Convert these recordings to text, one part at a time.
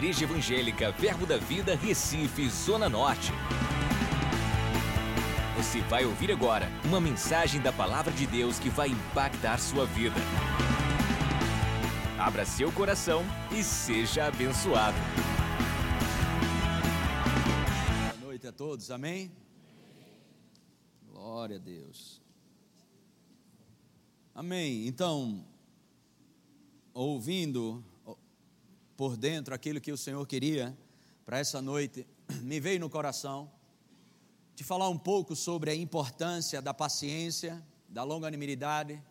Igreja Evangélica Verbo da Vida, Recife, Zona Norte. Você vai ouvir agora uma mensagem da Palavra de Deus que vai impactar sua vida. Abra seu coração e seja abençoado. Boa noite a todos, amém? Glória a Deus. Amém. Então, ouvindo por dentro aquilo que o Senhor queria para essa noite, me veio no coração de falar um pouco sobre a importância da paciência, da longanimidade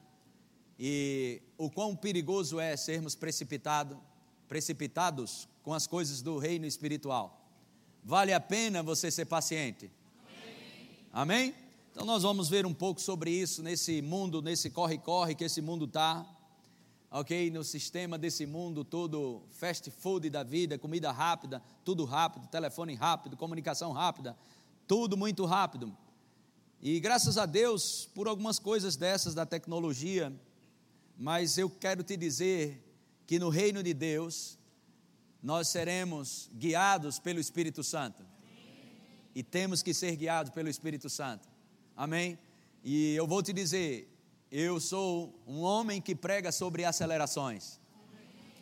e o quão perigoso é sermos precipitado, precipitados com as coisas do reino espiritual. Vale a pena você ser paciente? Amém? Amém? Então nós vamos ver um pouco sobre isso nesse mundo, nesse corre-corre que esse mundo está ok? No sistema desse mundo todo, fast food da vida, comida rápida, tudo rápido, telefone rápido, comunicação rápida, tudo muito rápido. E graças a Deus por algumas coisas dessas da tecnologia, mas eu quero te dizer que no reino de Deus nós seremos guiados pelo Espírito Santo. E temos que ser guiados pelo Espírito Santo. Amém? E eu vou te dizer, eu sou um homem que prega sobre acelerações.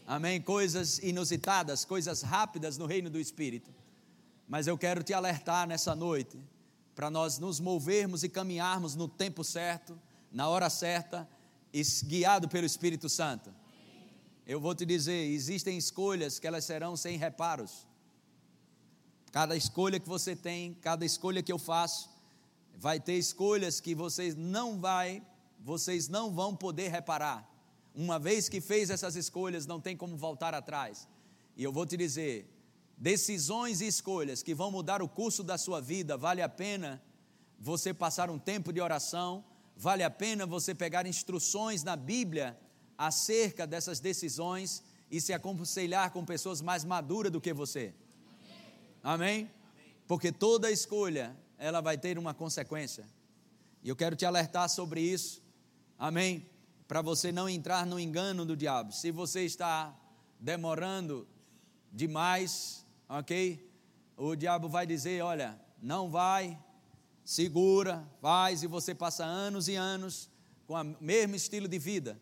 Amém? Coisas inusitadas, coisas rápidas no reino do Espírito. Mas eu quero te alertar nessa noite para nós nos movermos e caminharmos no tempo certo, na hora certa, guiado pelo Espírito Santo. Eu vou te dizer, existem escolhas que elas serão sem reparos. Cada escolha que você tem, cada escolha que eu faço, vai ter escolhas que você não vai vocês não vão poder reparar. Uma vez que fez essas escolhas, não tem como voltar atrás. E eu vou te dizer: decisões e escolhas que vão mudar o curso da sua vida, vale a pena você passar um tempo de oração, vale a pena você pegar instruções na Bíblia acerca dessas decisões e se aconselhar com pessoas mais maduras do que você. Amém? Porque toda escolha, ela vai ter uma consequência. E eu quero te alertar sobre isso Amém? Para você não entrar no engano do diabo. Se você está demorando demais, ok? O diabo vai dizer: olha, não vai, segura, faz, e você passa anos e anos com o mesmo estilo de vida.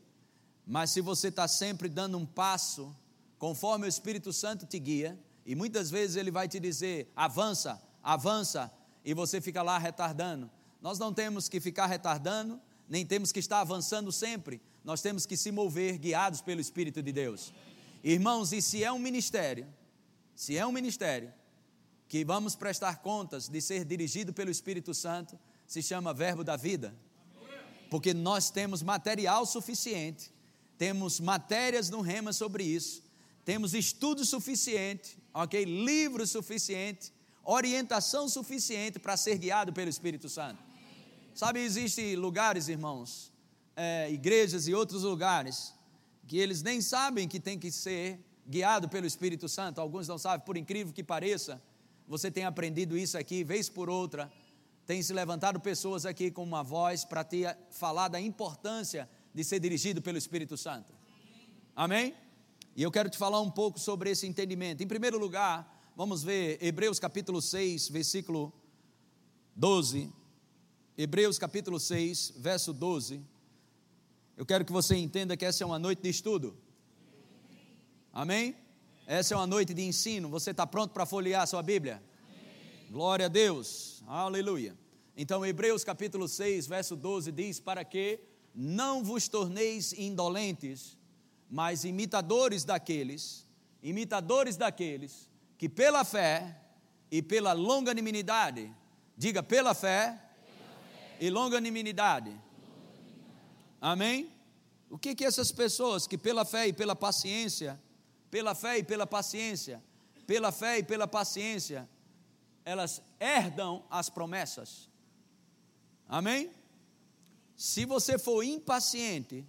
Mas se você está sempre dando um passo, conforme o Espírito Santo te guia, e muitas vezes ele vai te dizer: avança, avança, e você fica lá retardando. Nós não temos que ficar retardando, nem temos que estar avançando sempre, nós temos que se mover guiados pelo Espírito de Deus. Irmãos, e se é um ministério, se é um ministério que vamos prestar contas de ser dirigido pelo Espírito Santo, se chama Verbo da Vida. Porque nós temos material suficiente, temos matérias no rema sobre isso, temos estudo suficiente, ok? Livro suficiente, orientação suficiente para ser guiado pelo Espírito Santo. Sabe, existem lugares, irmãos, é, igrejas e outros lugares, que eles nem sabem que tem que ser guiado pelo Espírito Santo. Alguns não sabem, por incrível que pareça, você tem aprendido isso aqui, vez por outra. Tem se levantado pessoas aqui com uma voz para te falar da importância de ser dirigido pelo Espírito Santo. Amém? E eu quero te falar um pouco sobre esse entendimento. Em primeiro lugar, vamos ver Hebreus capítulo 6, versículo 12. Hebreus capítulo 6, verso 12. Eu quero que você entenda que essa é uma noite de estudo. Amém? Essa é uma noite de ensino. Você está pronto para folhear a sua Bíblia? Amém. Glória a Deus. Aleluia. Então, Hebreus capítulo 6, verso 12 diz: Para que não vos torneis indolentes, mas imitadores daqueles, imitadores daqueles que pela fé e pela longanimidade, diga pela fé e longanimidade. Amém? O que que essas pessoas que pela fé e pela paciência, pela fé e pela paciência, pela fé e pela paciência, elas herdam as promessas. Amém? Se você for impaciente,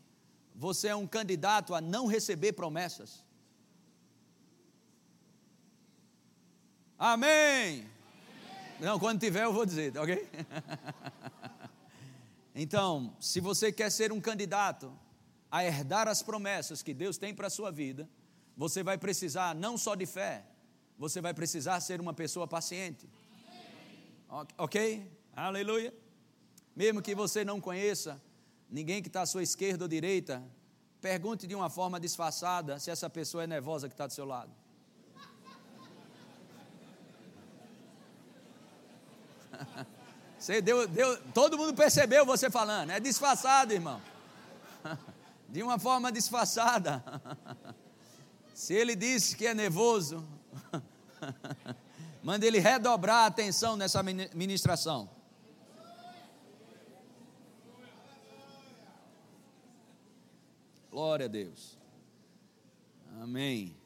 você é um candidato a não receber promessas. Amém. Não, quando tiver eu vou dizer, ok? então, se você quer ser um candidato a herdar as promessas que Deus tem para a sua vida, você vai precisar não só de fé, você vai precisar ser uma pessoa paciente. Ok? Aleluia. Mesmo que você não conheça ninguém que está à sua esquerda ou direita, pergunte de uma forma disfarçada se essa pessoa é nervosa que está do seu lado. Você deu, deu, todo mundo percebeu você falando, é disfarçado, irmão. De uma forma disfarçada. Se ele disse que é nervoso, manda ele redobrar a atenção nessa ministração. Glória a Deus. Amém.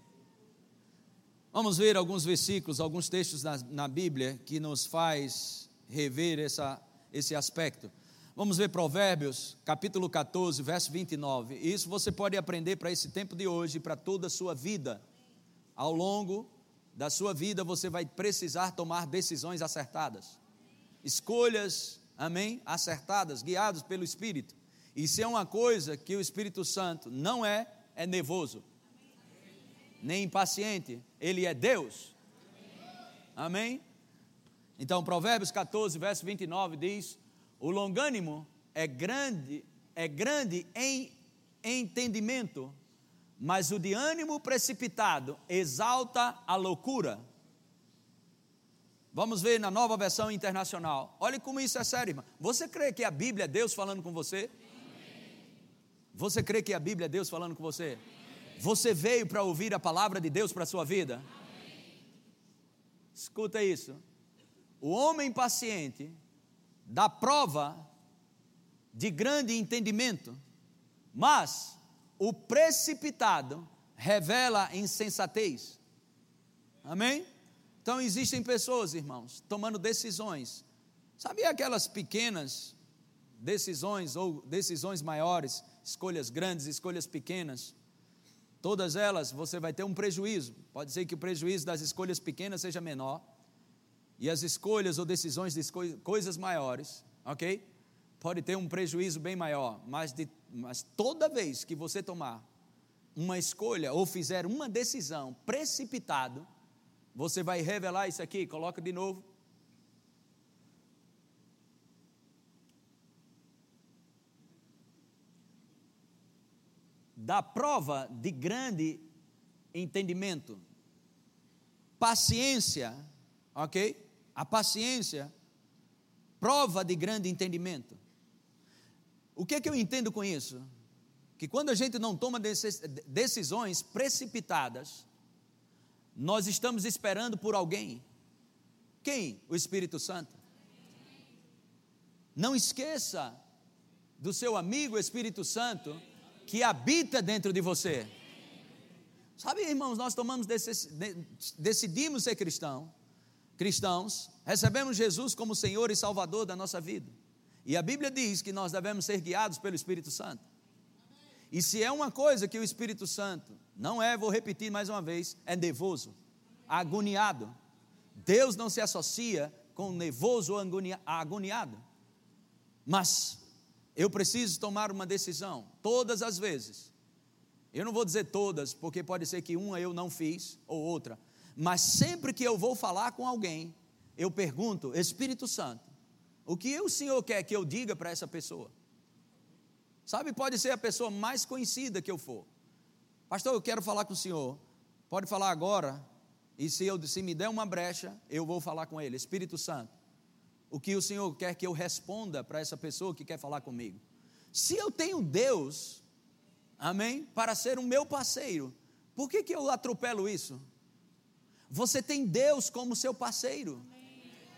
Vamos ver alguns versículos, alguns textos na, na Bíblia que nos faz rever essa, esse aspecto. Vamos ver Provérbios, capítulo 14, verso 29. Isso você pode aprender para esse tempo de hoje e para toda a sua vida. Ao longo da sua vida você vai precisar tomar decisões acertadas. Escolhas, amém, acertadas, guiados pelo Espírito. E se é uma coisa que o Espírito Santo não é, é nervoso, nem impaciente, ele é Deus. Amém? Então, Provérbios 14, verso 29 diz: O longânimo é grande, é grande em entendimento, mas o de ânimo precipitado exalta a loucura. Vamos ver na nova versão internacional. Olha como isso é sério, irmão. Você crê que a Bíblia é Deus falando com você? Você crê que a Bíblia é Deus falando com você? Você veio para ouvir a palavra de Deus para a sua vida? Escuta isso o homem paciente dá prova de grande entendimento, mas o precipitado revela insensatez. Amém? Então existem pessoas, irmãos, tomando decisões. Sabe aquelas pequenas decisões ou decisões maiores, escolhas grandes, escolhas pequenas? Todas elas você vai ter um prejuízo. Pode ser que o prejuízo das escolhas pequenas seja menor, e as escolhas ou decisões de coisas maiores, ok? Pode ter um prejuízo bem maior, mas, de, mas toda vez que você tomar uma escolha ou fizer uma decisão precipitado, você vai revelar isso aqui, coloca de novo. Da prova de grande entendimento, paciência, ok? A paciência, prova de grande entendimento. O que é que eu entendo com isso? Que quando a gente não toma decisões precipitadas, nós estamos esperando por alguém. Quem? O Espírito Santo. Não esqueça do seu amigo Espírito Santo que habita dentro de você. Sabe, irmãos, nós tomamos decidimos ser cristão cristãos, recebemos Jesus como Senhor e Salvador da nossa vida. E a Bíblia diz que nós devemos ser guiados pelo Espírito Santo. E se é uma coisa que o Espírito Santo não é, vou repetir mais uma vez, é nervoso, agoniado. Deus não se associa com nervoso ou agoniado. Mas eu preciso tomar uma decisão todas as vezes. Eu não vou dizer todas, porque pode ser que uma eu não fiz ou outra, mas sempre que eu vou falar com alguém, eu pergunto, Espírito Santo, o que o Senhor quer que eu diga para essa pessoa? Sabe, pode ser a pessoa mais conhecida que eu for. Pastor, eu quero falar com o Senhor. Pode falar agora. E se, eu, se me der uma brecha, eu vou falar com ele. Espírito Santo, o que o Senhor quer que eu responda para essa pessoa que quer falar comigo? Se eu tenho Deus, amém, para ser o meu parceiro, por que, que eu atropelo isso? Você tem Deus como seu parceiro.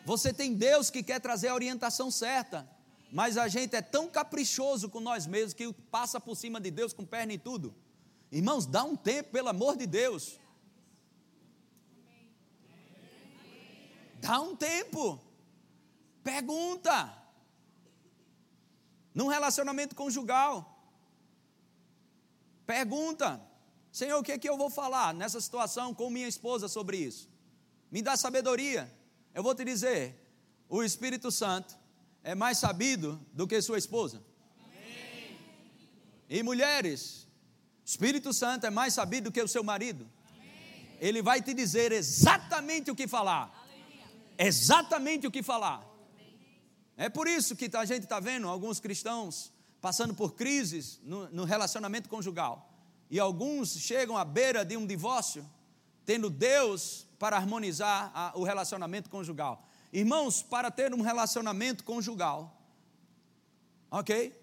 Você tem Deus que quer trazer a orientação certa. Mas a gente é tão caprichoso com nós mesmos que passa por cima de Deus com perna e tudo. Irmãos, dá um tempo, pelo amor de Deus. Dá um tempo. Pergunta. Num relacionamento conjugal. Pergunta. Senhor, o que é que eu vou falar nessa situação com minha esposa sobre isso? Me dá sabedoria. Eu vou te dizer: o Espírito Santo é mais sabido do que sua esposa. Amém. E mulheres, Espírito Santo é mais sabido do que o seu marido. Ele vai te dizer exatamente o que falar. Exatamente o que falar. É por isso que a gente está vendo alguns cristãos passando por crises no, no relacionamento conjugal. E alguns chegam à beira de um divórcio, tendo Deus para harmonizar a, o relacionamento conjugal. Irmãos, para ter um relacionamento conjugal, ok?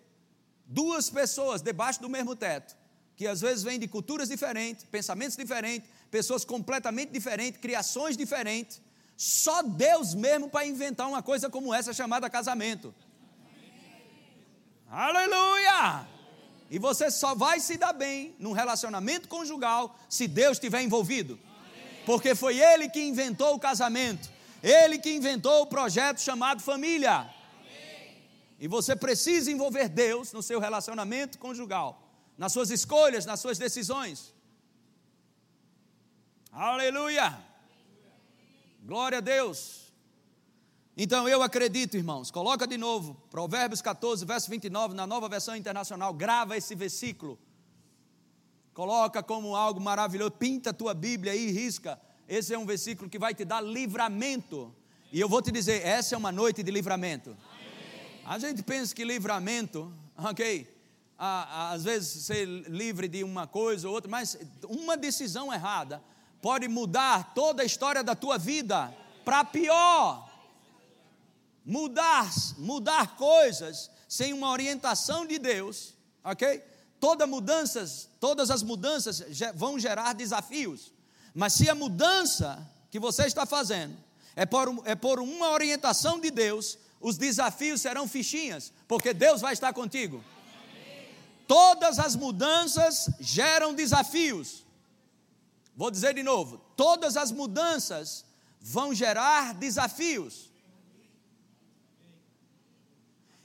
Duas pessoas debaixo do mesmo teto, que às vezes vêm de culturas diferentes, pensamentos diferentes, pessoas completamente diferentes, criações diferentes, só Deus mesmo para inventar uma coisa como essa chamada casamento. Aleluia! E você só vai se dar bem num relacionamento conjugal se Deus estiver envolvido. Porque foi Ele que inventou o casamento, Ele que inventou o projeto chamado família. E você precisa envolver Deus no seu relacionamento conjugal, nas suas escolhas, nas suas decisões. Aleluia! Glória a Deus. Então eu acredito, irmãos, coloca de novo, Provérbios 14, verso 29, na nova versão internacional, grava esse versículo. Coloca como algo maravilhoso, pinta a tua Bíblia aí, risca. Esse é um versículo que vai te dar livramento. E eu vou te dizer, essa é uma noite de livramento. Amém. A gente pensa que livramento, ok, às vezes ser livre de uma coisa ou outra, mas uma decisão errada pode mudar toda a história da tua vida para pior. Mudar, mudar coisas sem uma orientação de Deus, ok? Toda mudanças, todas as mudanças vão gerar desafios. Mas se a mudança que você está fazendo é por, é por uma orientação de Deus, os desafios serão fichinhas, porque Deus vai estar contigo. Todas as mudanças geram desafios. Vou dizer de novo: todas as mudanças vão gerar desafios.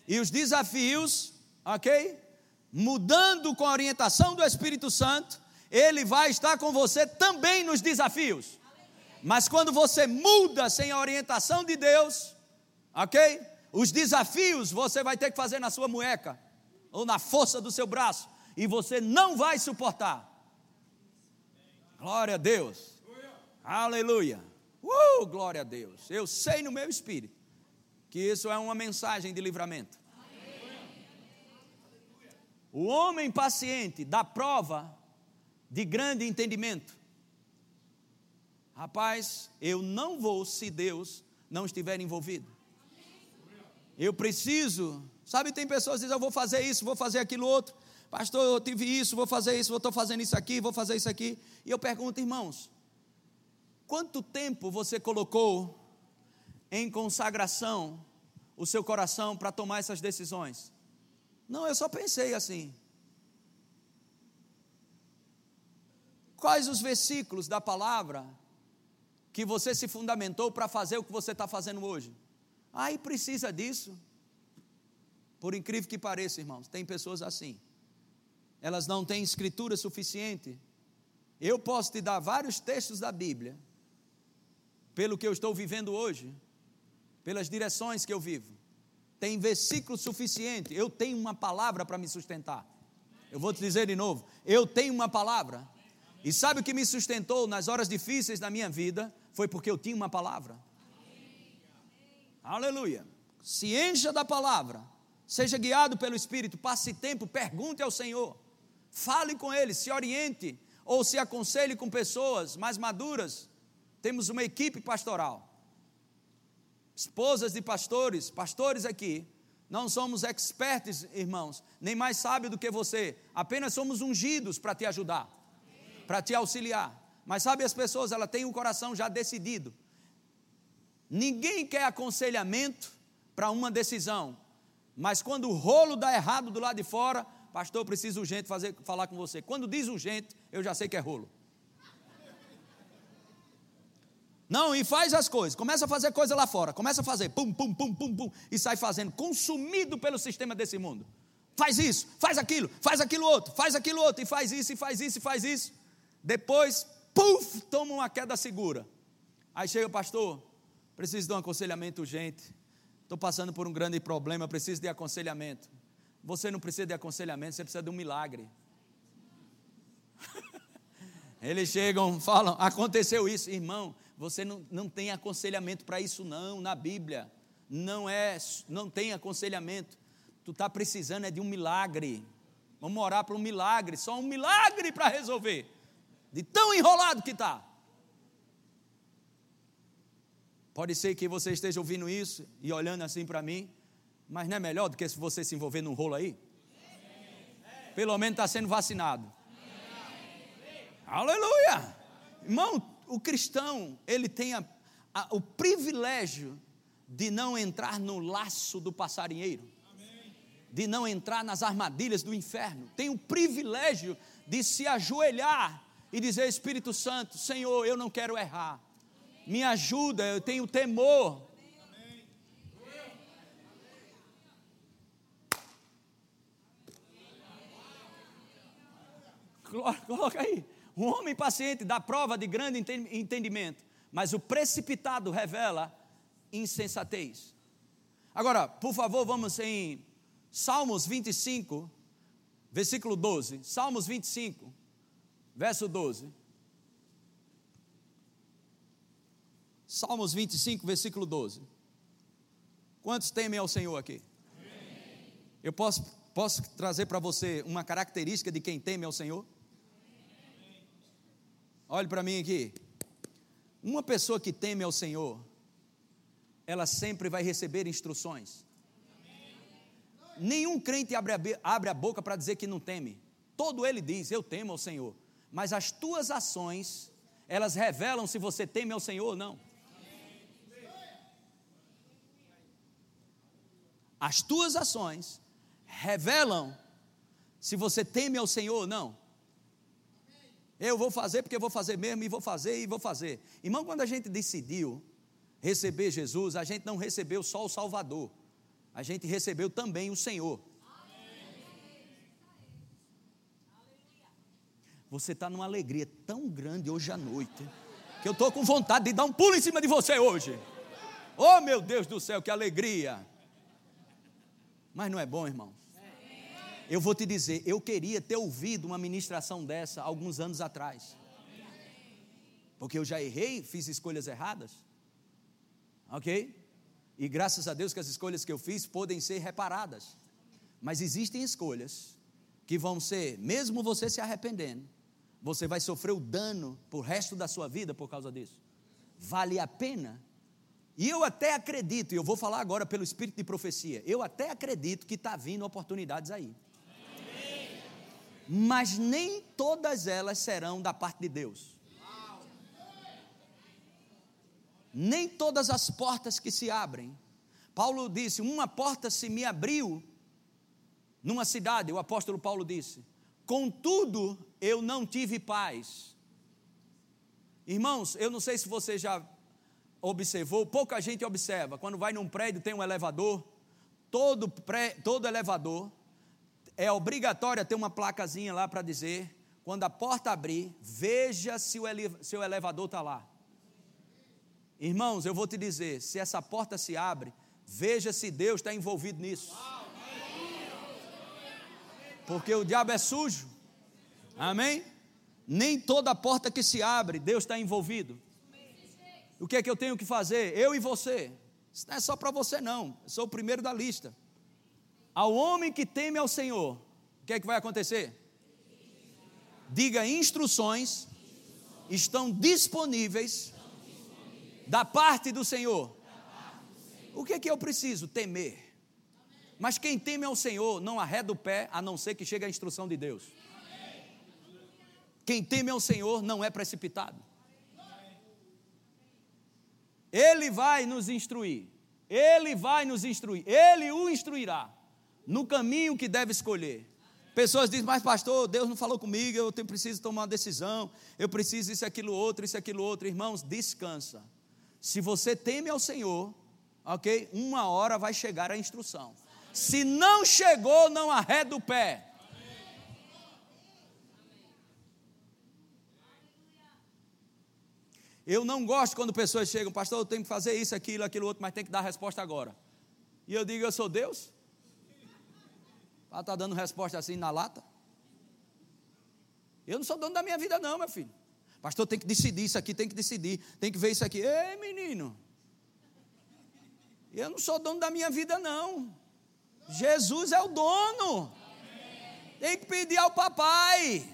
E os desafios, ok? Mudando com a orientação do Espírito Santo, ele vai estar com você também nos desafios. Mas quando você muda sem a orientação de Deus, ok? Os desafios você vai ter que fazer na sua mueca, ou na força do seu braço, e você não vai suportar. Glória a Deus. Aleluia. Uh, glória a Deus. Eu sei no meu espírito que isso é uma mensagem de livramento. O homem paciente dá prova de grande entendimento. Rapaz, eu não vou se Deus não estiver envolvido. Eu preciso, sabe, tem pessoas que dizem, eu vou fazer isso, vou fazer aquilo outro. Pastor, eu tive isso, vou fazer isso, estou fazendo isso aqui, vou fazer isso aqui. E eu pergunto, irmãos, quanto tempo você colocou em consagração o seu coração para tomar essas decisões? Não, eu só pensei assim. Quais os versículos da palavra que você se fundamentou para fazer o que você está fazendo hoje? Aí precisa disso. Por incrível que pareça, irmãos, tem pessoas assim elas não têm escritura suficiente. Eu posso te dar vários textos da Bíblia, pelo que eu estou vivendo hoje, pelas direções que eu vivo. Tem versículo suficiente, eu tenho uma palavra para me sustentar. Eu vou te dizer de novo, eu tenho uma palavra. E sabe o que me sustentou nas horas difíceis da minha vida? Foi porque eu tinha uma palavra. Aleluia. Se encha da palavra, seja guiado pelo Espírito, passe tempo, pergunte ao Senhor. Fale com ele, se oriente ou se aconselhe com pessoas mais maduras. Temos uma equipe pastoral. Esposas de pastores, pastores aqui, não somos expertos, irmãos, nem mais sábios do que você. Apenas somos ungidos para te ajudar, para te auxiliar. Mas sabe, as pessoas, ela têm o coração já decidido. Ninguém quer aconselhamento para uma decisão. Mas quando o rolo dá errado do lado de fora, pastor, preciso urgente fazer, falar com você. Quando diz urgente, eu já sei que é rolo. Não, e faz as coisas, começa a fazer coisa lá fora, começa a fazer, pum, pum, pum, pum, pum, e sai fazendo, consumido pelo sistema desse mundo. Faz isso, faz aquilo, faz aquilo outro, faz aquilo outro, e faz isso, e faz isso, e faz isso. Depois, puf, toma uma queda segura. Aí chega o pastor, preciso de um aconselhamento urgente. Estou passando por um grande problema, preciso de aconselhamento. Você não precisa de aconselhamento, você precisa de um milagre. Eles chegam, falam, aconteceu isso. Irmão, você não, não tem aconselhamento para isso não, na Bíblia. Não é, não tem aconselhamento. Tu está precisando é de um milagre. Vamos orar para um milagre, só um milagre para resolver. De tão enrolado que está. Pode ser que você esteja ouvindo isso e olhando assim para mim, mas não é melhor do que se você se envolver num rolo aí? Pelo menos está sendo vacinado. Aleluia! Irmão, o cristão, ele tem a, a, o privilégio de não entrar no laço do passarinheiro, de não entrar nas armadilhas do inferno. Tem o privilégio de se ajoelhar e dizer: Espírito Santo, Senhor, eu não quero errar. Me ajuda, eu tenho temor. Coloca aí. Um homem paciente dá prova de grande entendimento, mas o precipitado revela insensatez. Agora, por favor, vamos em Salmos 25, versículo 12. Salmos 25, verso 12. Salmos 25, versículo 12. Quantos temem ao Senhor aqui? Eu posso, posso trazer para você uma característica de quem teme ao Senhor? Olhe para mim aqui. Uma pessoa que teme ao Senhor, ela sempre vai receber instruções. Nenhum crente abre a, abre a boca para dizer que não teme. Todo ele diz: Eu temo ao Senhor. Mas as tuas ações, elas revelam se você teme ao Senhor ou não. As tuas ações revelam se você teme ao Senhor ou não. Eu vou fazer porque eu vou fazer mesmo, e vou fazer, e vou fazer. Irmão, quando a gente decidiu receber Jesus, a gente não recebeu só o Salvador, a gente recebeu também o Senhor. Você está numa alegria tão grande hoje à noite, que eu estou com vontade de dar um pulo em cima de você hoje. Oh meu Deus do céu, que alegria! Mas não é bom, irmão? Eu vou te dizer, eu queria ter ouvido uma ministração dessa alguns anos atrás. Porque eu já errei, fiz escolhas erradas. Ok? E graças a Deus que as escolhas que eu fiz podem ser reparadas. Mas existem escolhas que vão ser, mesmo você se arrependendo, você vai sofrer o dano por resto da sua vida por causa disso. Vale a pena? E eu até acredito, e eu vou falar agora pelo espírito de profecia, eu até acredito que está vindo oportunidades aí mas nem todas elas serão da parte de Deus. Nem todas as portas que se abrem. Paulo disse: Uma porta se me abriu numa cidade, o apóstolo Paulo disse: Contudo, eu não tive paz. Irmãos, eu não sei se você já observou, pouca gente observa. Quando vai num prédio, tem um elevador, todo, pré, todo elevador é obrigatório ter uma placazinha lá para dizer: quando a porta abrir, veja se o, ele, se o elevador está lá. Irmãos, eu vou te dizer: se essa porta se abre, veja se Deus está envolvido nisso. Porque o diabo é sujo. Amém? Nem toda porta que se abre, Deus está envolvido. O que é que eu tenho que fazer? Eu e você. Isso não é só para você, não. Eu sou o primeiro da lista. Ao homem que teme ao Senhor, o que é que vai acontecer? Diga instruções estão disponíveis da parte do Senhor. O que é que eu preciso? Temer. Mas quem teme ao Senhor não arreda o pé, a não ser que chegue a instrução de Deus. Quem teme ao Senhor não é precipitado. Ele vai nos instruir. Ele vai nos instruir. Ele o instruirá no caminho que deve escolher. Pessoas dizem, mas pastor, Deus não falou comigo, eu tenho, preciso tomar uma decisão, eu preciso isso, aquilo, outro, isso, aquilo, outro. Irmãos, descansa. Se você teme ao Senhor, ok? Uma hora vai chegar a instrução. Se não chegou, não arreda o pé. Eu não gosto quando pessoas chegam, pastor, eu tenho que fazer isso, aquilo, aquilo outro, mas tem que dar a resposta agora. E eu digo, eu sou Deus? Ela está dando resposta assim na lata. Eu não sou dono da minha vida, não, meu filho. Pastor, tem que decidir isso aqui, tem que decidir, tem que ver isso aqui. Ei, menino, eu não sou dono da minha vida, não. Jesus é o dono. Tem que pedir ao papai.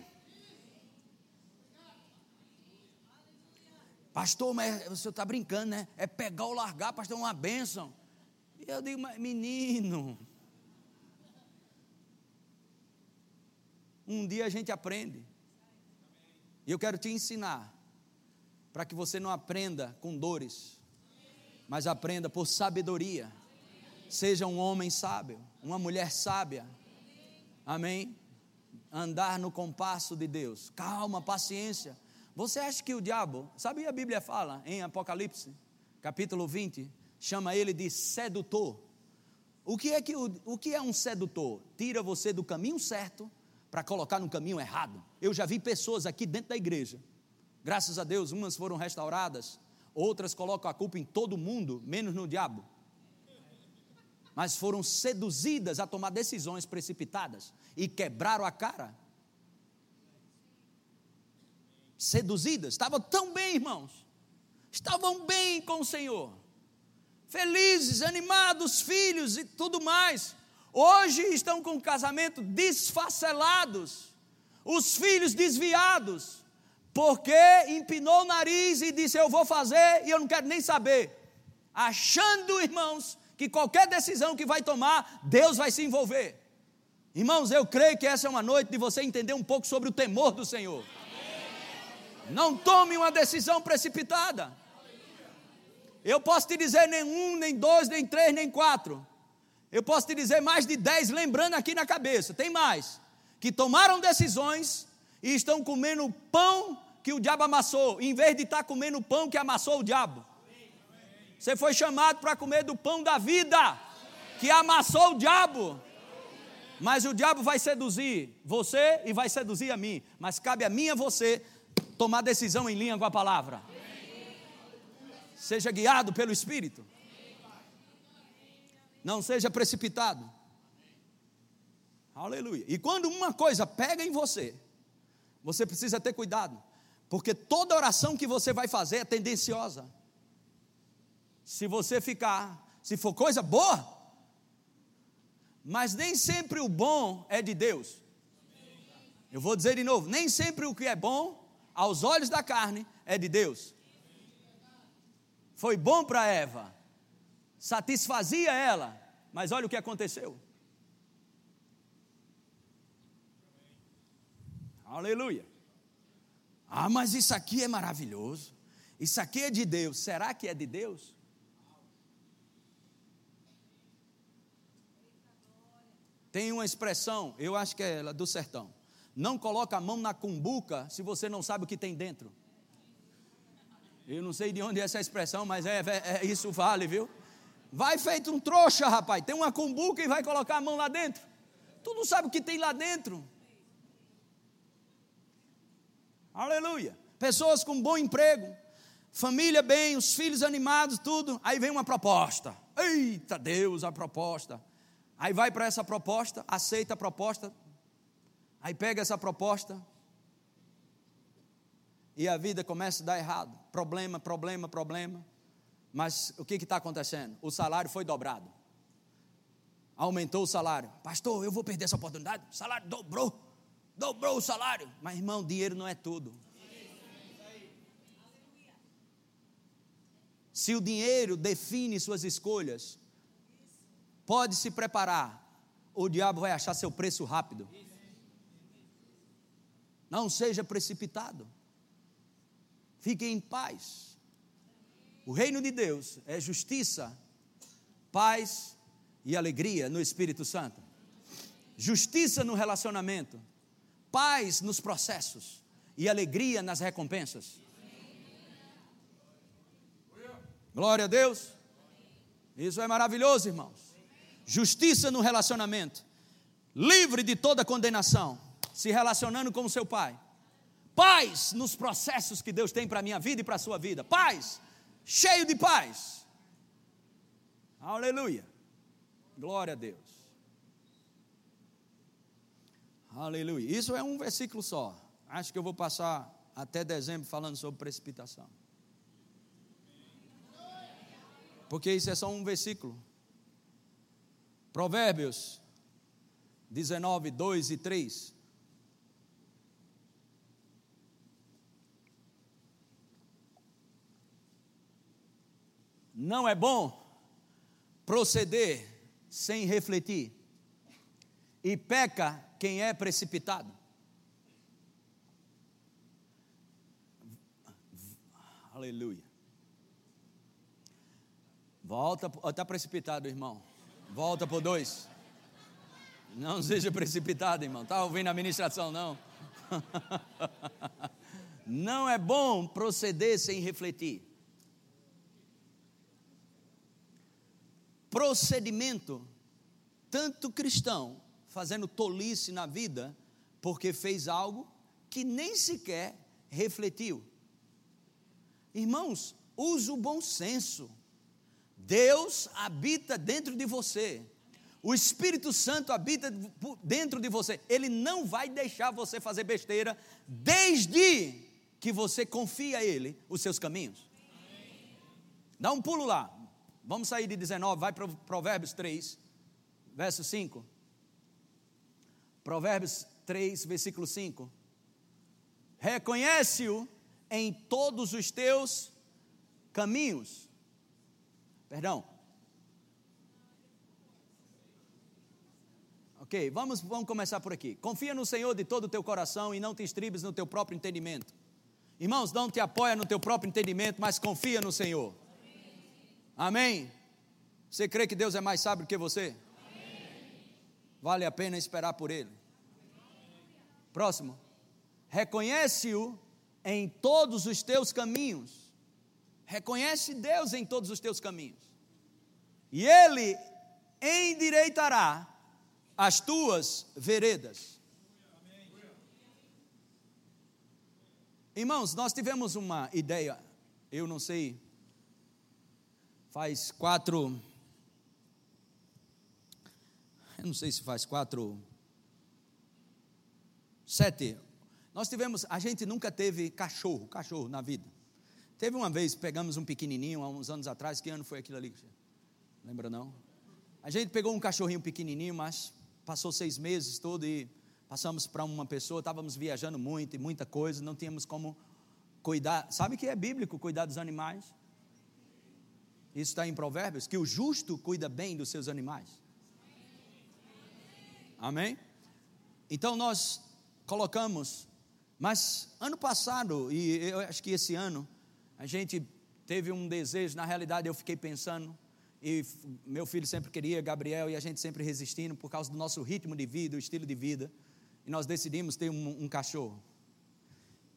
Pastor, mas o senhor está brincando, né? É pegar ou largar, pastor, é uma bênção. E eu digo, mas menino. Um dia a gente aprende. E eu quero te ensinar. Para que você não aprenda com dores, mas aprenda por sabedoria. Seja um homem sábio, uma mulher sábia. Amém? Andar no compasso de Deus. Calma, paciência. Você acha que o diabo, sabe a Bíblia fala em Apocalipse, capítulo 20, chama ele de sedutor. O que é que o, o que é um sedutor? Tira você do caminho certo para colocar no caminho errado. Eu já vi pessoas aqui dentro da igreja. Graças a Deus, umas foram restauradas, outras colocam a culpa em todo mundo, menos no diabo. Mas foram seduzidas a tomar decisões precipitadas e quebraram a cara seduzidas, estavam tão bem, irmãos, estavam bem com o Senhor, felizes, animados, filhos e tudo mais. Hoje estão com o casamento desfacelados, os filhos desviados, porque empinou o nariz e disse: Eu vou fazer e eu não quero nem saber. Achando, irmãos, que qualquer decisão que vai tomar, Deus vai se envolver. Irmãos, eu creio que essa é uma noite de você entender um pouco sobre o temor do Senhor. Não tome uma decisão precipitada. Eu posso te dizer nem um, nem dois, nem três, nem quatro. Eu posso te dizer mais de dez, lembrando aqui na cabeça. Tem mais. Que tomaram decisões e estão comendo pão que o diabo amassou, em vez de estar comendo o pão que amassou o diabo. Você foi chamado para comer do pão da vida, que amassou o diabo. Mas o diabo vai seduzir você e vai seduzir a mim. Mas cabe a mim e a você tomar decisão em linha com a palavra. Seja guiado pelo Espírito. Não seja precipitado. Aleluia. E quando uma coisa pega em você, você precisa ter cuidado, porque toda oração que você vai fazer é tendenciosa. Se você ficar, se for coisa boa, mas nem sempre o bom é de Deus. Eu vou dizer de novo: nem sempre o que é bom aos olhos da carne, é de Deus. Foi bom para Eva, satisfazia ela, mas olha o que aconteceu. Aleluia. Ah, mas isso aqui é maravilhoso. Isso aqui é de Deus. Será que é de Deus? Tem uma expressão, eu acho que é ela do sertão. Não coloca a mão na cumbuca se você não sabe o que tem dentro. Eu não sei de onde é essa expressão, mas é, é, é isso vale, viu? Vai feito um trouxa, rapaz. Tem uma cumbuca e vai colocar a mão lá dentro. Tu não sabe o que tem lá dentro. Aleluia. Pessoas com bom emprego, família bem, os filhos animados, tudo. Aí vem uma proposta. Eita Deus, a proposta. Aí vai para essa proposta, aceita a proposta, Aí pega essa proposta e a vida começa a dar errado. Problema, problema, problema. Mas o que está acontecendo? O salário foi dobrado. Aumentou o salário. Pastor, eu vou perder essa oportunidade? O salário dobrou. Dobrou o salário. Mas, irmão, dinheiro não é tudo. Se o dinheiro define suas escolhas, pode se preparar. O diabo vai achar seu preço rápido. Não seja precipitado. Fique em paz. O reino de Deus é justiça, paz e alegria no Espírito Santo. Justiça no relacionamento, paz nos processos e alegria nas recompensas. Glória a Deus. Isso é maravilhoso, irmãos. Justiça no relacionamento, livre de toda condenação se relacionando com o seu pai. Paz nos processos que Deus tem para a minha vida e para a sua vida. Paz, cheio de paz. Aleluia. Glória a Deus. Aleluia. Isso é um versículo só. Acho que eu vou passar até dezembro falando sobre precipitação. Porque isso é só um versículo. Provérbios 19, 2 e 3. Não é bom proceder sem refletir, e peca quem é precipitado. Aleluia. Volta, está precipitado, irmão. Volta por dois. Não seja precipitado, irmão. Está ouvindo a ministração, não? Não é bom proceder sem refletir. Procedimento, tanto cristão, fazendo tolice na vida, porque fez algo que nem sequer refletiu. Irmãos, use o bom senso. Deus habita dentro de você. O Espírito Santo habita dentro de você. Ele não vai deixar você fazer besteira desde que você confie a Ele os seus caminhos. Dá um pulo lá. Vamos sair de 19, vai para Provérbios 3, verso 5. Provérbios 3, versículo 5. Reconhece-o em todos os teus caminhos. Perdão. Ok, vamos, vamos começar por aqui. Confia no Senhor de todo o teu coração e não te estribes no teu próprio entendimento. Irmãos, não te apoia no teu próprio entendimento, mas confia no Senhor. Amém? Você crê que Deus é mais sábio que você? Amém. Vale a pena esperar por Ele. Próximo. Reconhece-o em todos os teus caminhos. Reconhece Deus em todos os teus caminhos. E Ele endireitará as tuas veredas. Irmãos, nós tivemos uma ideia, eu não sei, faz quatro, eu não sei se faz quatro, sete nós tivemos, a gente nunca teve cachorro, cachorro na vida. Teve uma vez, pegamos um pequenininho, há uns anos atrás, que ano foi aquilo ali? Lembra não? A gente pegou um cachorrinho pequenininho, mas passou seis meses todo e passamos para uma pessoa, estávamos viajando muito e muita coisa, não tínhamos como cuidar. Sabe que é bíblico cuidar dos animais? Isso está em Provérbios, que o justo cuida bem dos seus animais. Amém? Então nós colocamos mas ano passado, e eu acho que esse ano, a gente teve um desejo, na realidade eu fiquei pensando, e meu filho sempre queria, Gabriel, e a gente sempre resistindo por causa do nosso ritmo de vida, o estilo de vida, e nós decidimos ter um, um cachorro.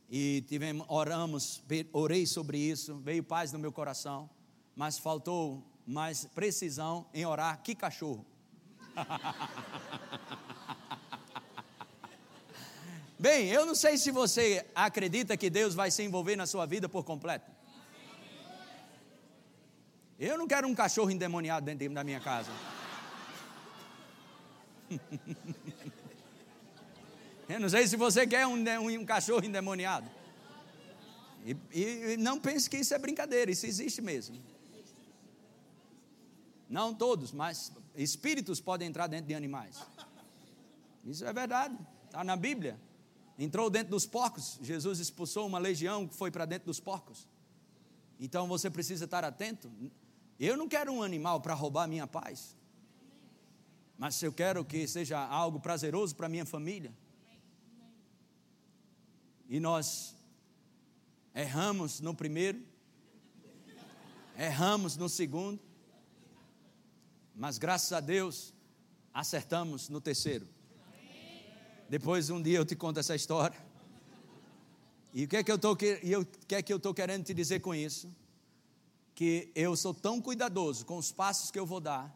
E tivemos, oramos, orei sobre isso, veio paz no meu coração, mas faltou mais precisão em orar que cachorro. Bem, eu não sei se você acredita que Deus vai se envolver na sua vida por completo. Eu não quero um cachorro endemoniado dentro da minha casa. Eu não sei se você quer um, um cachorro endemoniado. E, e, não pense que isso é brincadeira, isso existe mesmo. Não todos, mas espíritos podem entrar dentro de animais. Isso é verdade, está na Bíblia. Entrou dentro dos porcos, Jesus expulsou uma legião que foi para dentro dos porcos. Então você precisa estar atento. Eu não quero um animal para roubar minha paz. Mas eu quero que seja algo prazeroso para minha família. E nós erramos no primeiro, erramos no segundo, mas graças a Deus acertamos no terceiro. Depois um dia eu te conto essa história. E o que é que eu estou que é querendo te dizer com isso? Que eu sou tão cuidadoso com os passos que eu vou dar,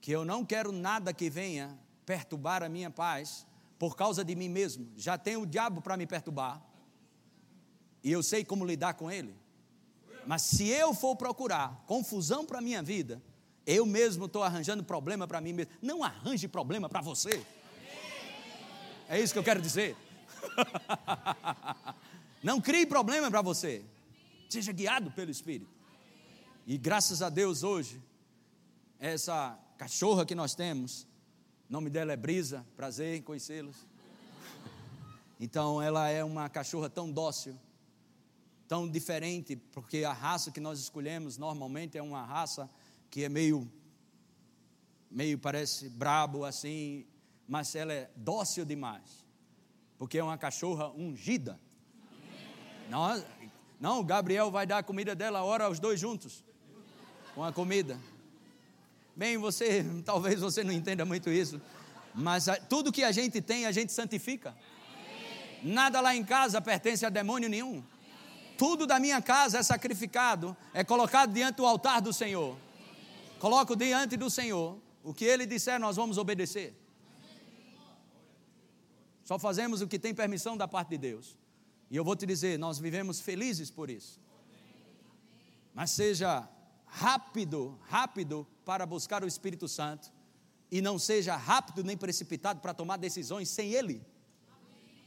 que eu não quero nada que venha perturbar a minha paz por causa de mim mesmo. Já tenho o diabo para me perturbar. E eu sei como lidar com ele. Mas se eu for procurar confusão para a minha vida, eu mesmo estou arranjando problema para mim mesmo. Não arranje problema para você. É isso que eu quero dizer. Não crie problema para você. Seja guiado pelo Espírito. E graças a Deus hoje, essa cachorra que nós temos, o nome dela é Brisa, prazer em conhecê-los. Então ela é uma cachorra tão dócil, tão diferente, porque a raça que nós escolhemos normalmente é uma raça que é meio, meio parece brabo assim, mas ela é dócil demais, porque é uma cachorra ungida. Não, não, Gabriel vai dar a comida dela a hora os dois juntos, com a comida. Bem, você, talvez você não entenda muito isso, mas tudo que a gente tem, a gente santifica. Nada lá em casa pertence a demônio nenhum. Tudo da minha casa é sacrificado, é colocado diante do altar do Senhor. Coloco diante do Senhor. O que Ele disser, nós vamos obedecer. Só fazemos o que tem permissão da parte de Deus. E eu vou te dizer, nós vivemos felizes por isso. Mas seja rápido, rápido para buscar o Espírito Santo e não seja rápido nem precipitado para tomar decisões sem Ele.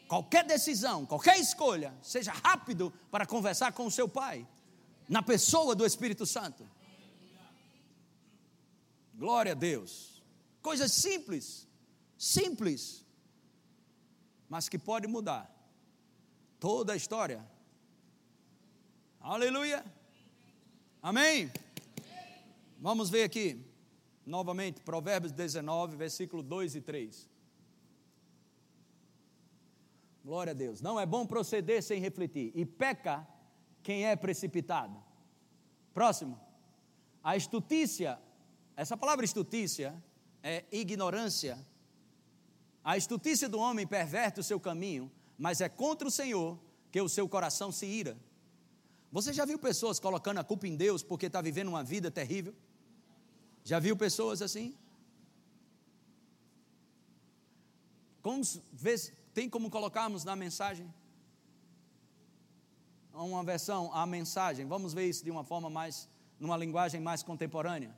Qualquer decisão, qualquer escolha, seja rápido para conversar com o seu Pai, na pessoa do Espírito Santo. Glória a Deus. Coisas simples, simples, mas que pode mudar toda a história. Aleluia. Amém. Vamos ver aqui, novamente, Provérbios 19, versículo 2 e 3. Glória a Deus. Não é bom proceder sem refletir. E peca quem é precipitado. Próximo. A estutícia, essa palavra estutícia é ignorância. A estutícia do homem perverte o seu caminho, mas é contra o Senhor que o seu coração se ira. Você já viu pessoas colocando a culpa em Deus porque está vivendo uma vida terrível? Já viu pessoas assim? Como tem como colocarmos na mensagem? Uma versão, a mensagem. Vamos ver isso de uma forma mais, numa linguagem mais contemporânea.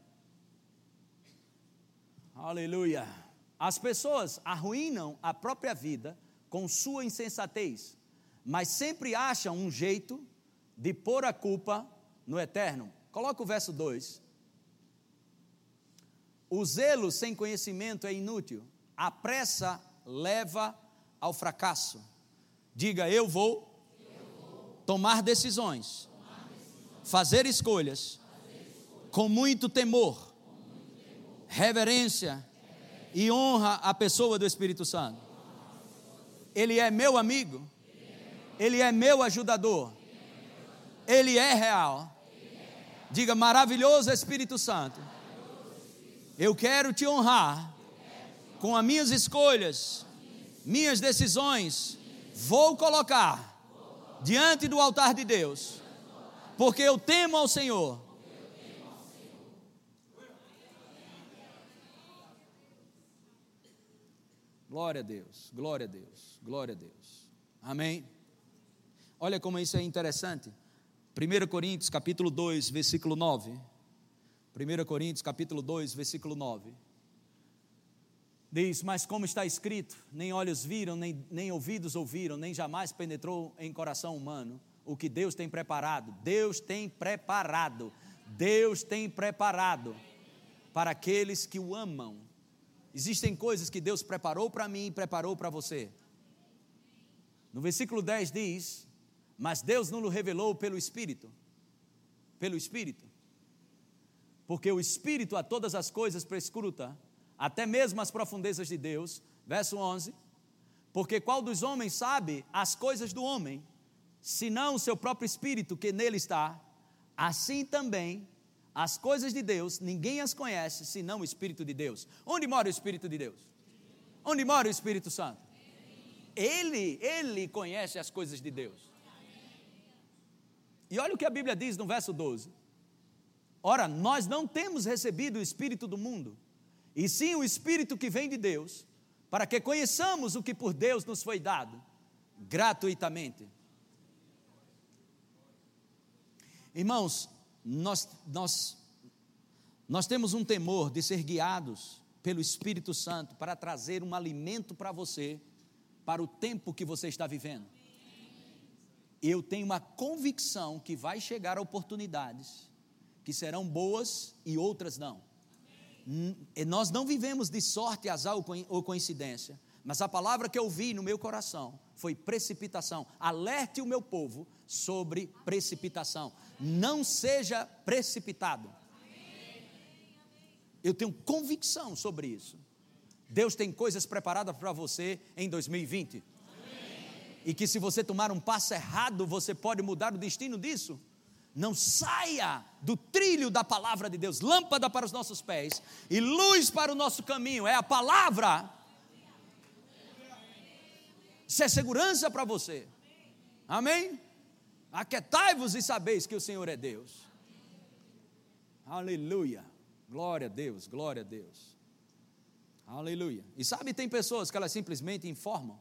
Aleluia. As pessoas arruinam a própria vida com sua insensatez, mas sempre acham um jeito de pôr a culpa no eterno. Coloca o verso 2. O zelo sem conhecimento é inútil, a pressa leva ao fracasso. Diga, eu vou, tomar, decisões, fazer escolhas, com muito temor, reverência e honra a pessoa do Espírito Santo. Ele é meu amigo, ele é meu ajudador, ele é real. Diga, maravilhoso Espírito Santo, eu quero te honrar com as minhas escolhas minhas decisões, vou colocar diante do altar de Deus, porque eu temo ao Senhor. Glória a Deus, glória a Deus, glória a Deus. Amém. Olha como isso é interessante. 1 Coríntios capítulo 2, versículo 9. 1 Coríntios capítulo 2, versículo 9. Diz, mas como está escrito, nem olhos viram, nem, nem ouvidos ouviram, nem jamais penetrou em coração humano o que Deus tem preparado. Deus tem preparado, Deus tem preparado para aqueles que o amam. Existem coisas que Deus preparou para mim e preparou para você. No versículo 10 diz: Mas Deus não o revelou pelo Espírito. Pelo Espírito. Porque o Espírito a todas as coisas prescruta até mesmo as profundezas de Deus. Verso 11: Porque qual dos homens sabe as coisas do homem, senão o seu próprio espírito que nele está? Assim também as coisas de Deus, ninguém as conhece senão o Espírito de Deus. Onde mora o Espírito de Deus? Onde mora o Espírito Santo? Ele, ele conhece as coisas de Deus. E olha o que a Bíblia diz no verso 12. Ora, nós não temos recebido o Espírito do mundo, e sim o Espírito que vem de Deus, para que conheçamos o que por Deus nos foi dado, gratuitamente. Irmãos, nós, nós, nós temos um temor de ser guiados pelo Espírito Santo para trazer um alimento para você, para o tempo que você está vivendo. eu tenho uma convicção que vai chegar oportunidades que serão boas e outras não. Nós não vivemos de sorte, azar ou coincidência, mas a palavra que eu vi no meu coração foi precipitação. Alerte o meu povo sobre precipitação. Não seja precipitado. Eu tenho convicção sobre isso. Deus tem coisas preparadas para você em 2020. E que se você tomar um passo errado, você pode mudar o destino disso. Não saia do trilho da palavra de Deus, lâmpada para os nossos pés e luz para o nosso caminho. É a palavra. Isso é segurança para você. Amém? Aquetai-vos e sabeis que o Senhor é Deus. Aleluia. Glória a Deus, glória a Deus. Aleluia. E sabe, tem pessoas que elas simplesmente informam.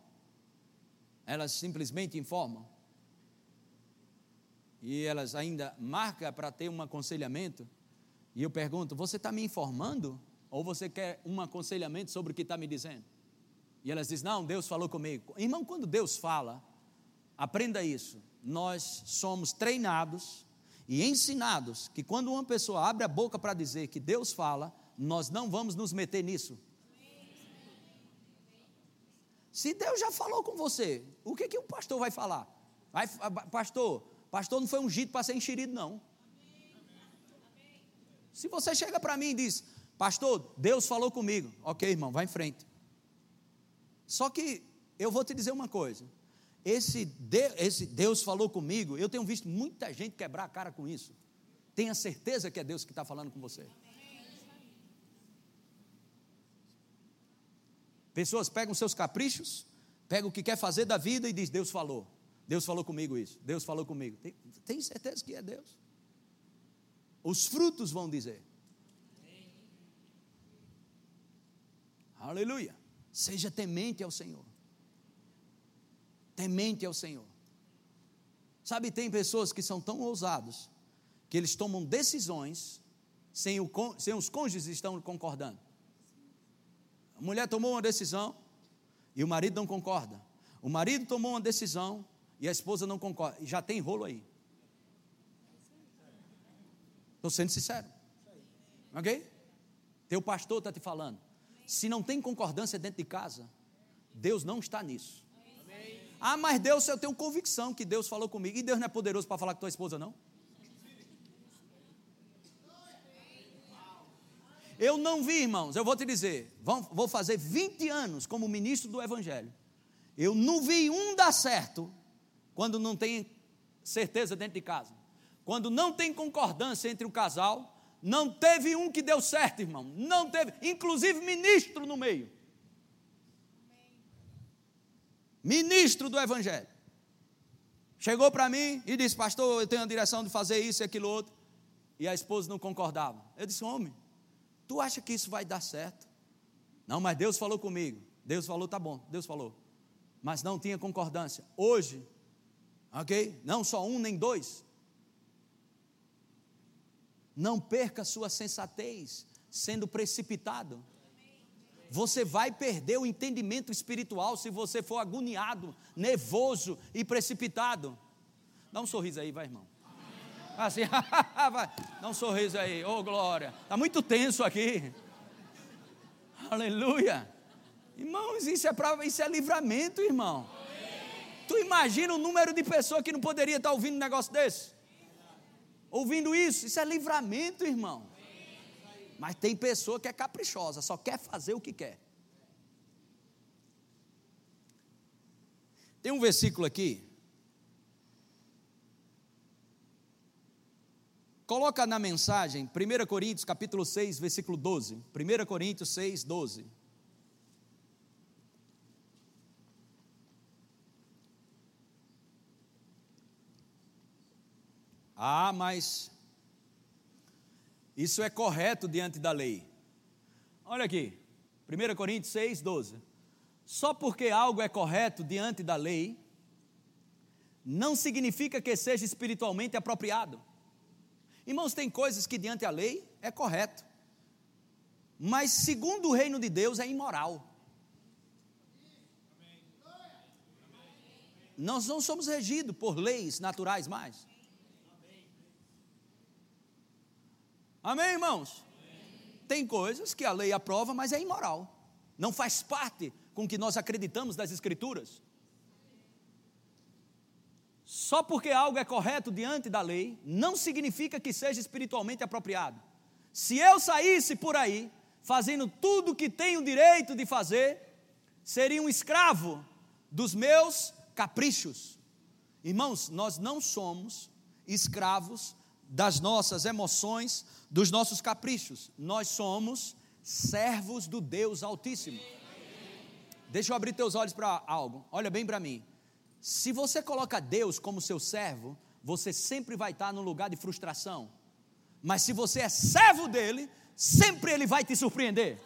Elas simplesmente informam. E elas ainda marcam para ter um aconselhamento. E eu pergunto: você está me informando? Ou você quer um aconselhamento sobre o que está me dizendo? E elas dizem: não, Deus falou comigo. Irmão, quando Deus fala, aprenda isso. Nós somos treinados e ensinados que quando uma pessoa abre a boca para dizer que Deus fala, nós não vamos nos meter nisso. Se Deus já falou com você, o que, que o pastor vai falar? Vai, pastor, pastor não foi ungido para ser enxerido, não. Se você chega para mim e diz, pastor, Deus falou comigo, ok, irmão, vai em frente. Só que eu vou te dizer uma coisa: esse, esse Deus falou comigo, eu tenho visto muita gente quebrar a cara com isso. Tenha certeza que é Deus que está falando com você. Pessoas pegam seus caprichos, pegam o que quer fazer da vida e diz: Deus falou. Deus falou comigo isso. Deus falou comigo. Tem, tem certeza que é Deus? Os frutos vão dizer. Aleluia. Seja temente ao Senhor. Temente ao Senhor. Sabe, tem pessoas que são tão ousados que eles tomam decisões sem, o, sem os cônjuges estão concordando. A mulher tomou uma decisão e o marido não concorda. O marido tomou uma decisão e a esposa não concorda. Já tem rolo aí. Estou sendo sincero. Ok? Teu pastor está te falando. Se não tem concordância dentro de casa, Deus não está nisso. Ah, mas Deus, eu tenho convicção que Deus falou comigo. E Deus não é poderoso para falar com tua esposa, não? Eu não vi, irmãos, eu vou te dizer, vou fazer 20 anos como ministro do Evangelho. Eu não vi um dar certo quando não tem certeza dentro de casa. Quando não tem concordância entre o casal, não teve um que deu certo, irmão. Não teve, inclusive ministro no meio. Ministro do Evangelho. Chegou para mim e disse: Pastor, eu tenho a direção de fazer isso e aquilo outro. E a esposa não concordava. Eu disse: Homem, Tu acha que isso vai dar certo? Não, mas Deus falou comigo. Deus falou, tá bom, Deus falou. Mas não tinha concordância. Hoje, ok? Não só um nem dois. Não perca sua sensatez sendo precipitado. Você vai perder o entendimento espiritual se você for agoniado, nervoso e precipitado. Dá um sorriso aí, vai, irmão. Assim, vai, dá um sorriso aí, ô oh, glória. Está muito tenso aqui. Aleluia. Irmãos, isso é, pra, isso é livramento, irmão. Tu imagina o número de pessoas que não poderia estar ouvindo um negócio desse? Ouvindo isso, isso é livramento, irmão. Mas tem pessoa que é caprichosa, só quer fazer o que quer. Tem um versículo aqui Coloca na mensagem 1 Coríntios capítulo 6, versículo 12. 1 Coríntios 6, 12. Ah, mas isso é correto diante da lei. Olha aqui, 1 Coríntios 6, 12. Só porque algo é correto diante da lei, não significa que seja espiritualmente apropriado. Irmãos, tem coisas que diante da lei é correto, mas segundo o reino de Deus é imoral. nós não somos regidos por leis naturais mais. Amém, irmãos? Tem coisas que a lei aprova, mas é imoral. Não faz parte com que nós acreditamos das Escrituras. Só porque algo é correto diante da lei, não significa que seja espiritualmente apropriado. Se eu saísse por aí, fazendo tudo o que tenho direito de fazer, seria um escravo dos meus caprichos. Irmãos, nós não somos escravos das nossas emoções, dos nossos caprichos. Nós somos servos do Deus Altíssimo. Deixa eu abrir teus olhos para algo. Olha bem para mim. Se você coloca Deus como seu servo, você sempre vai estar num lugar de frustração. Mas se você é servo dele, sempre ele vai te surpreender.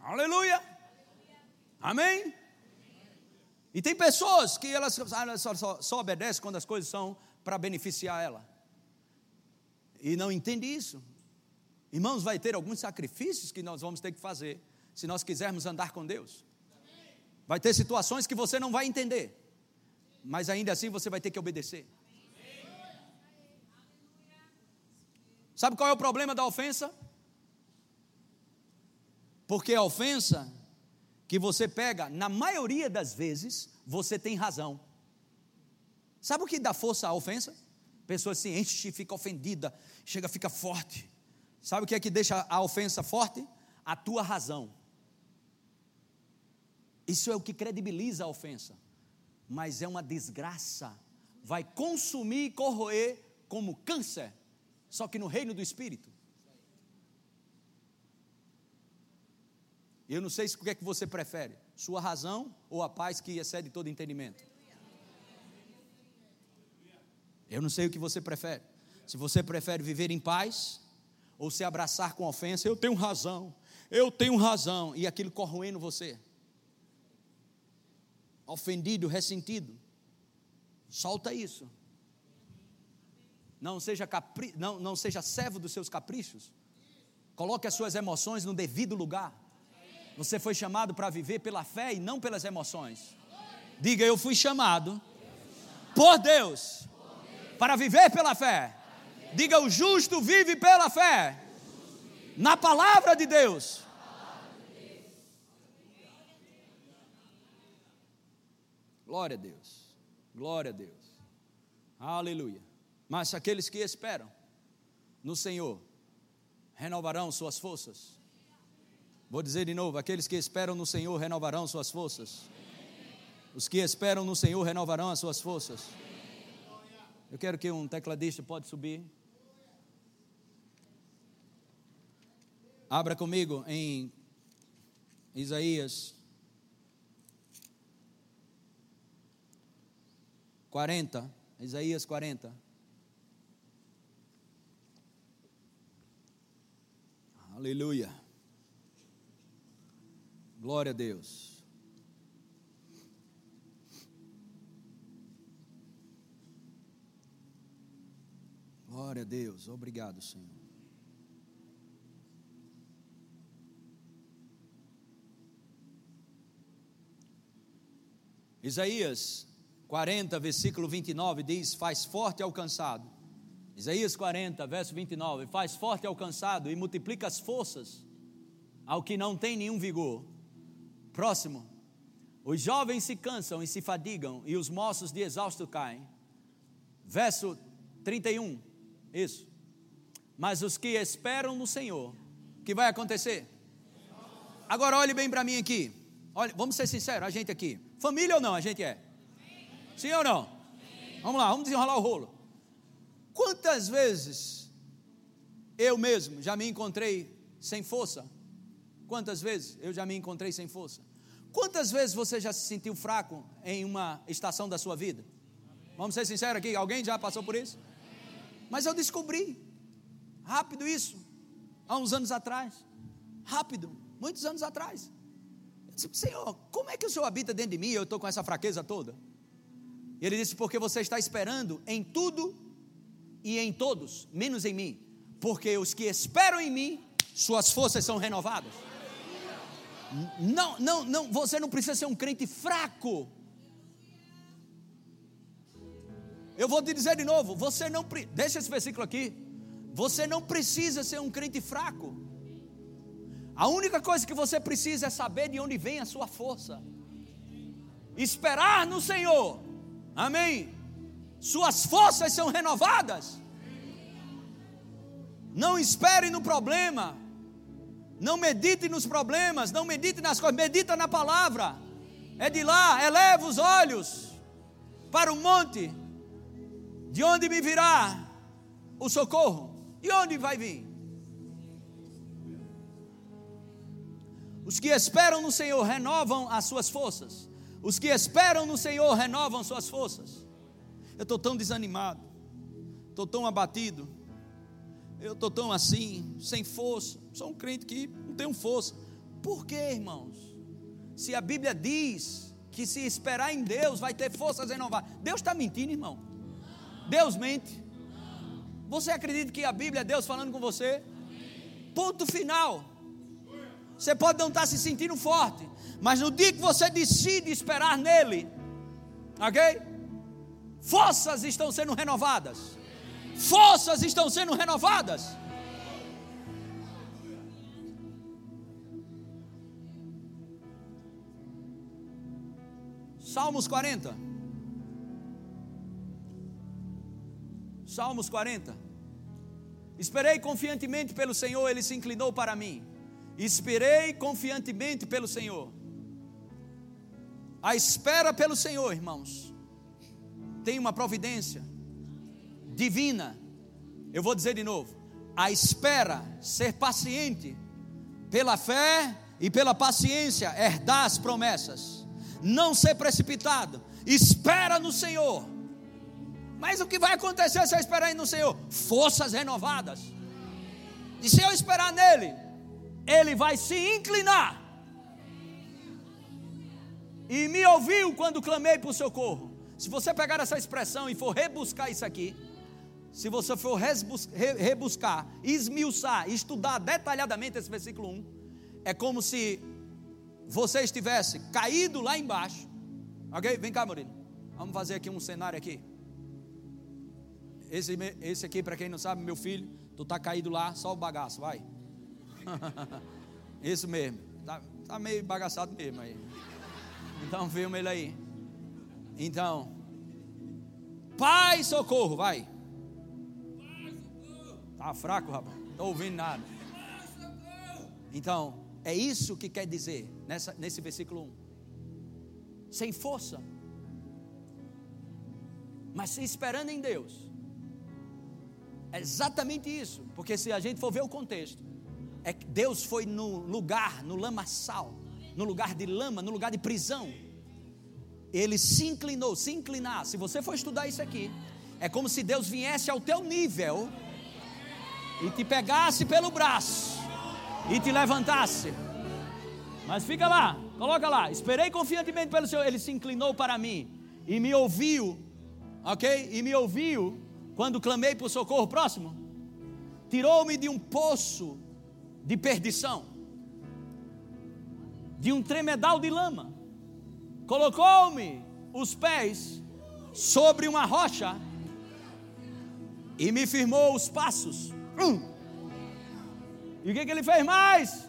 Aleluia. Amém? E tem pessoas que elas só, só, só obedecem quando as coisas são para beneficiar ela. E não entende isso. Irmãos, vai ter alguns sacrifícios que nós vamos ter que fazer se nós quisermos andar com Deus. Vai ter situações que você não vai entender, mas ainda assim você vai ter que obedecer. Sabe qual é o problema da ofensa? Porque a ofensa que você pega, na maioria das vezes, você tem razão. Sabe o que dá força à ofensa? Pessoa se enche, fica ofendida, chega, fica forte. Sabe o que é que deixa a ofensa forte? A tua razão. Isso é o que credibiliza a ofensa. Mas é uma desgraça. Vai consumir e corroer como câncer, só que no reino do Espírito. Eu não sei se o que é que você prefere, sua razão ou a paz que excede todo entendimento. Eu não sei o que você prefere. Se você prefere viver em paz ou se abraçar com ofensa, eu tenho razão, eu tenho razão, e aquilo corroendo você ofendido, ressentido. Solta isso. Não seja, capri... não, não seja servo dos seus caprichos. Coloque as suas emoções no devido lugar. Você foi chamado para viver pela fé e não pelas emoções. Diga, eu fui chamado por Deus para viver pela fé. Diga, o justo vive pela fé. Na palavra de Deus. Glória a Deus. Glória a Deus. Aleluia. Mas aqueles que esperam no Senhor renovarão suas forças. Vou dizer de novo: aqueles que esperam no Senhor renovarão suas forças. Os que esperam no Senhor renovarão as suas forças. Eu quero que um tecladista pode subir. Abra comigo em Isaías 40, Isaías 40. Aleluia. Glória a Deus. Glória a Deus. Obrigado, Senhor. Isaías 40, versículo 29 diz: Faz forte ao cansado. Isaías 40, verso 29: Faz forte ao cansado e multiplica as forças ao que não tem nenhum vigor. Próximo. Os jovens se cansam e se fadigam, e os moços de exausto caem. Verso 31. Isso. Mas os que esperam no Senhor, o que vai acontecer? Agora olhe bem para mim aqui. Olha, vamos ser sinceros, a gente aqui. Família ou não? A gente é. Sim ou não? Vamos lá, vamos desenrolar o rolo. Quantas vezes eu mesmo já me encontrei sem força? Quantas vezes eu já me encontrei sem força? Quantas vezes você já se sentiu fraco em uma estação da sua vida? Vamos ser sinceros aqui, alguém já passou por isso? Mas eu descobri, rápido isso, há uns anos atrás, rápido, muitos anos atrás. Eu disse, Senhor, como é que o Senhor habita dentro de mim e eu estou com essa fraqueza toda? E ele disse: Porque você está esperando em tudo e em todos, menos em mim. Porque os que esperam em mim, suas forças são renovadas. Não, não, não, você não precisa ser um crente fraco. Eu vou te dizer de novo, você não deixa esse versículo aqui. Você não precisa ser um crente fraco. A única coisa que você precisa é saber de onde vem a sua força. Esperar no Senhor. Amém. Suas forças são renovadas. Não espere no problema. Não medite nos problemas, não medite nas coisas, medita na palavra. É de lá, eleva os olhos para o monte, de onde me virá o socorro? De onde vai vir? Os que esperam no Senhor renovam as suas forças. Os que esperam no Senhor renovam suas forças. Eu estou tão desanimado, estou tão abatido, eu estou tão assim, sem força. Sou um crente que não tenho força. Por quê, irmãos? Se a Bíblia diz que se esperar em Deus vai ter forças renovadas, Deus está mentindo, irmão? Deus mente? Você acredita que a Bíblia é Deus falando com você? Ponto final. Você pode não estar se sentindo forte, mas no dia que você decide esperar nele, ok? Forças estão sendo renovadas forças estão sendo renovadas. Salmos 40. Salmos 40. Esperei confiantemente pelo Senhor, ele se inclinou para mim. Esperei confiantemente pelo Senhor. A espera pelo Senhor, irmãos, tem uma providência divina. Eu vou dizer de novo: a espera, ser paciente, pela fé e pela paciência, herdar as promessas, não ser precipitado, espera no Senhor. Mas o que vai acontecer se eu esperar no Senhor? Forças renovadas. E se eu esperar nele, ele vai se inclinar. E me ouviu quando clamei por socorro. Se você pegar essa expressão e for rebuscar isso aqui, se você for rebuscar, esmiuçar, estudar detalhadamente esse versículo 1, é como se você estivesse caído lá embaixo. Ok? Vem cá, Murilo. Vamos fazer aqui um cenário aqui. Esse, esse aqui, para quem não sabe, meu filho, tu tá caído lá, só o bagaço, vai. Isso mesmo. Tá, tá meio bagaçado mesmo aí. Então filma ele aí. Então, Pai, socorro, vai. Está fraco, rapaz. Não estou ouvindo nada. Então, é isso que quer dizer nessa, nesse versículo 1. Sem força, mas se esperando em Deus. É exatamente isso, porque se a gente for ver o contexto, é que Deus foi no lugar, no lamaçal, no lugar de lama, no lugar de prisão. Ele se inclinou, se inclinar. Se você for estudar isso aqui, é como se Deus viesse ao teu nível e te pegasse pelo braço e te levantasse. Mas fica lá, coloca lá. Esperei confiantemente pelo Senhor. Ele se inclinou para mim e me ouviu, ok? E me ouviu quando clamei por socorro. Próximo. Tirou-me de um poço de perdição, de um tremedal de lama. Colocou-me os pés sobre uma rocha e me firmou os passos Hum. E o que, que ele fez mais?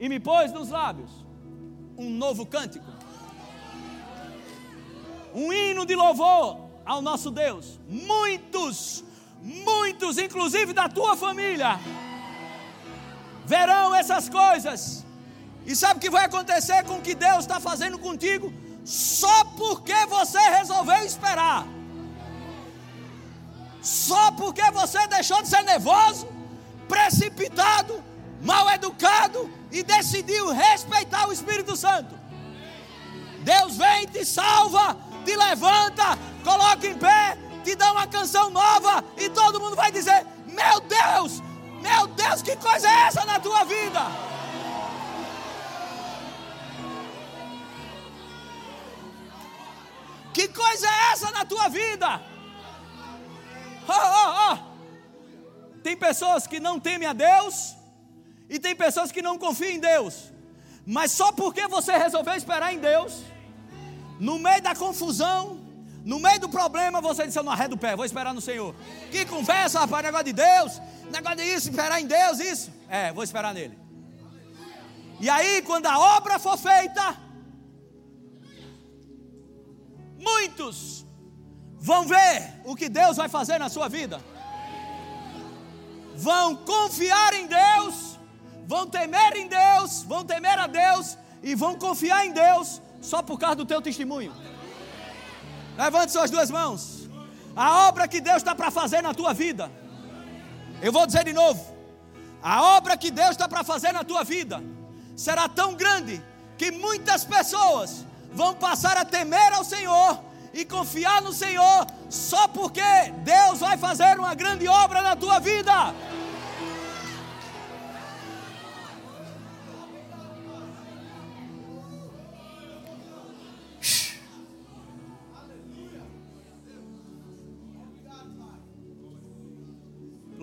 E me pôs nos lábios um novo cântico, um hino de louvor ao nosso Deus. Muitos, muitos, inclusive da tua família, verão essas coisas. E sabe o que vai acontecer com o que Deus está fazendo contigo? Só porque você resolveu esperar só porque você deixou de ser nervoso, precipitado, mal educado e decidiu respeitar o Espírito Santo. Deus vem, te salva, te levanta, coloca em pé, te dá uma canção nova e todo mundo vai dizer: Meu Deus, meu Deus, que coisa é essa na tua vida? Que coisa é essa na tua vida? Oh, oh, oh. Tem pessoas que não temem a Deus e tem pessoas que não confiam em Deus. Mas só porque você resolveu esperar em Deus, no meio da confusão, no meio do problema, você disse: Eu não arredo o pé, vou esperar no Senhor. Que conversa, rapaz, negócio de Deus, negócio de isso, esperar em Deus, isso. É, vou esperar nele. E aí, quando a obra for feita, muitos vão ver o que Deus vai fazer na sua vida, vão confiar em Deus, vão temer em Deus, vão temer a Deus e vão confiar em Deus só por causa do teu testemunho. Levante suas duas mãos. A obra que Deus está para fazer na tua vida. Eu vou dizer de novo. A obra que Deus está para fazer na tua vida será tão grande que muitas pessoas vão passar a temer ao Senhor e confiar no Senhor só porque Deus vai fazer uma grande obra na tua vida.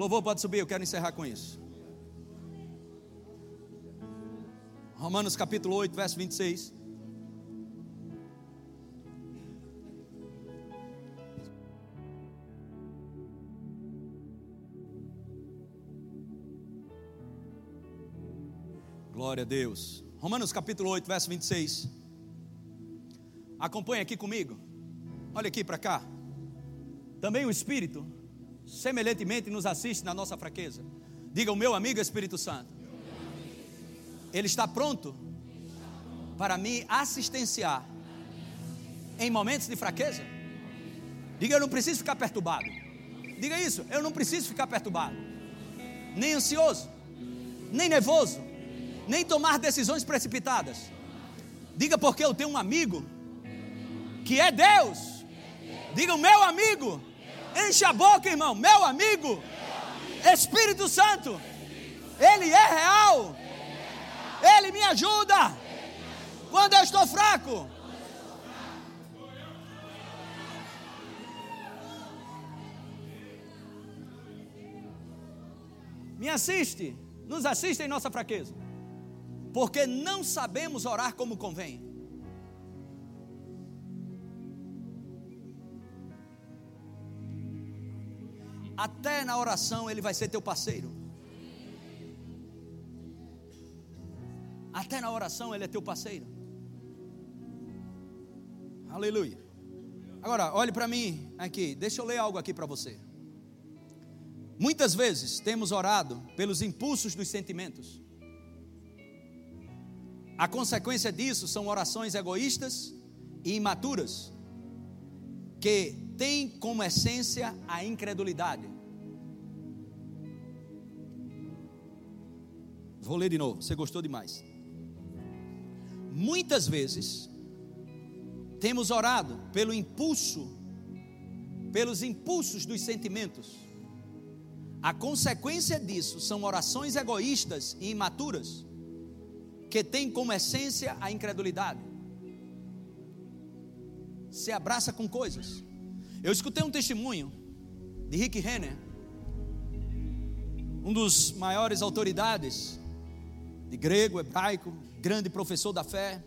Louvor pode subir, eu quero encerrar com isso. Romanos capítulo 8, verso 26. Glória a Deus. Romanos capítulo 8, verso 26. Acompanhe aqui comigo. Olha aqui para cá. Também o Espírito semelhantemente nos assiste na nossa fraqueza. Diga o meu amigo Espírito Santo. Ele está pronto para me assistenciar em momentos de fraqueza. Diga, eu não preciso ficar perturbado. Diga isso, eu não preciso ficar perturbado, nem ansioso, nem nervoso, nem tomar decisões precipitadas. Diga porque eu tenho um amigo que é Deus. Diga o meu amigo Enche a boca, irmão. Meu amigo, Espírito Santo, Ele é real. Ele me ajuda quando eu estou fraco. Me assiste, nos assiste em nossa fraqueza, porque não sabemos orar como convém. Até na oração ele vai ser teu parceiro. Até na oração ele é teu parceiro. Aleluia. Agora, olhe para mim aqui, deixa eu ler algo aqui para você. Muitas vezes temos orado pelos impulsos dos sentimentos. A consequência disso são orações egoístas e imaturas, que têm como essência a incredulidade. Vou ler de novo, você gostou demais. Muitas vezes temos orado pelo impulso, pelos impulsos dos sentimentos. A consequência disso são orações egoístas e imaturas, que têm como essência a incredulidade. Se abraça com coisas. Eu escutei um testemunho de Rick Renner, um dos maiores autoridades de grego, hebraico, grande professor da fé.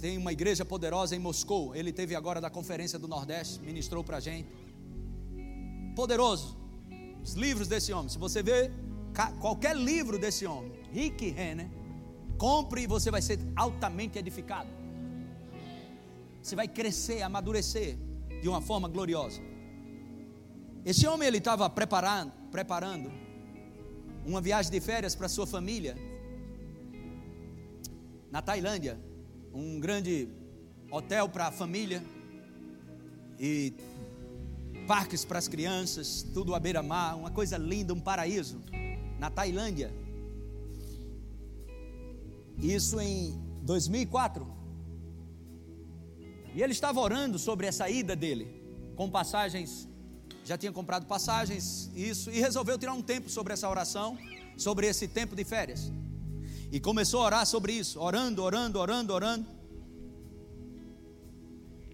Tem uma igreja poderosa em Moscou. Ele teve agora da conferência do Nordeste, ministrou para a gente. Poderoso. Os livros desse homem. Se você vê qualquer livro desse homem, Rick Renner, compre e você vai ser altamente edificado. Você vai crescer, amadurecer de uma forma gloriosa. Esse homem ele estava preparando, preparando uma viagem de férias para sua família na Tailândia, um grande hotel para a família e parques para as crianças, tudo à beira-mar, uma coisa linda, um paraíso, na Tailândia. Isso em 2004. E ele estava orando sobre essa ida dele, com passagens, já tinha comprado passagens, isso, e resolveu tirar um tempo sobre essa oração, sobre esse tempo de férias. E começou a orar sobre isso, orando, orando, orando, orando.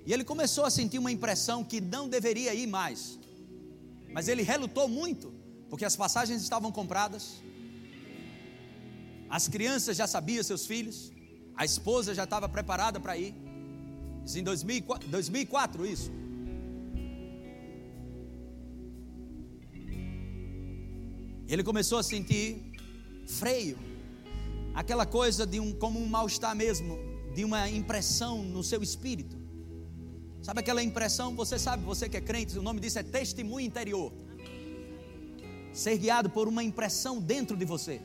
E ele começou a sentir uma impressão que não deveria ir mais. Mas ele relutou muito, porque as passagens estavam compradas. As crianças já sabiam, seus filhos. A esposa já estava preparada para ir. Isso em 2004, 2004 isso. Ele começou a sentir freio, aquela coisa de um como um mal-estar mesmo, de uma impressão no seu espírito. Sabe aquela impressão? Você sabe, você que é crente, o nome disso é testemunho interior. Ser guiado por uma impressão dentro de você.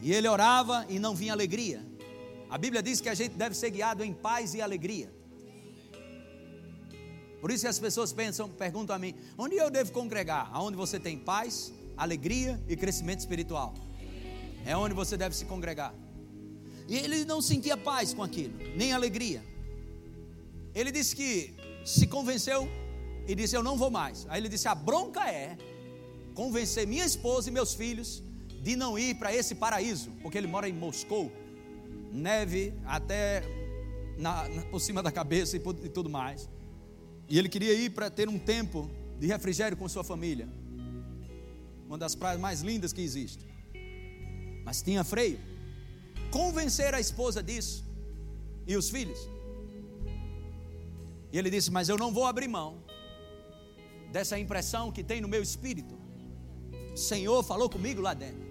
E ele orava e não vinha alegria. A Bíblia diz que a gente deve ser guiado em paz e alegria. Por isso que as pessoas pensam, perguntam a mim: onde eu devo congregar? Aonde você tem paz, alegria e crescimento espiritual. É onde você deve se congregar. E ele não sentia paz com aquilo, nem alegria. Ele disse que se convenceu e disse: Eu não vou mais. Aí ele disse: A bronca é convencer minha esposa e meus filhos de não ir para esse paraíso, porque ele mora em Moscou, neve até na, na, por cima da cabeça e, e tudo mais. E ele queria ir para ter um tempo de refrigério com sua família. Uma das praias mais lindas que existe. Mas tinha freio. Convencer a esposa disso e os filhos. E ele disse: Mas eu não vou abrir mão dessa impressão que tem no meu espírito. O Senhor falou comigo lá dentro.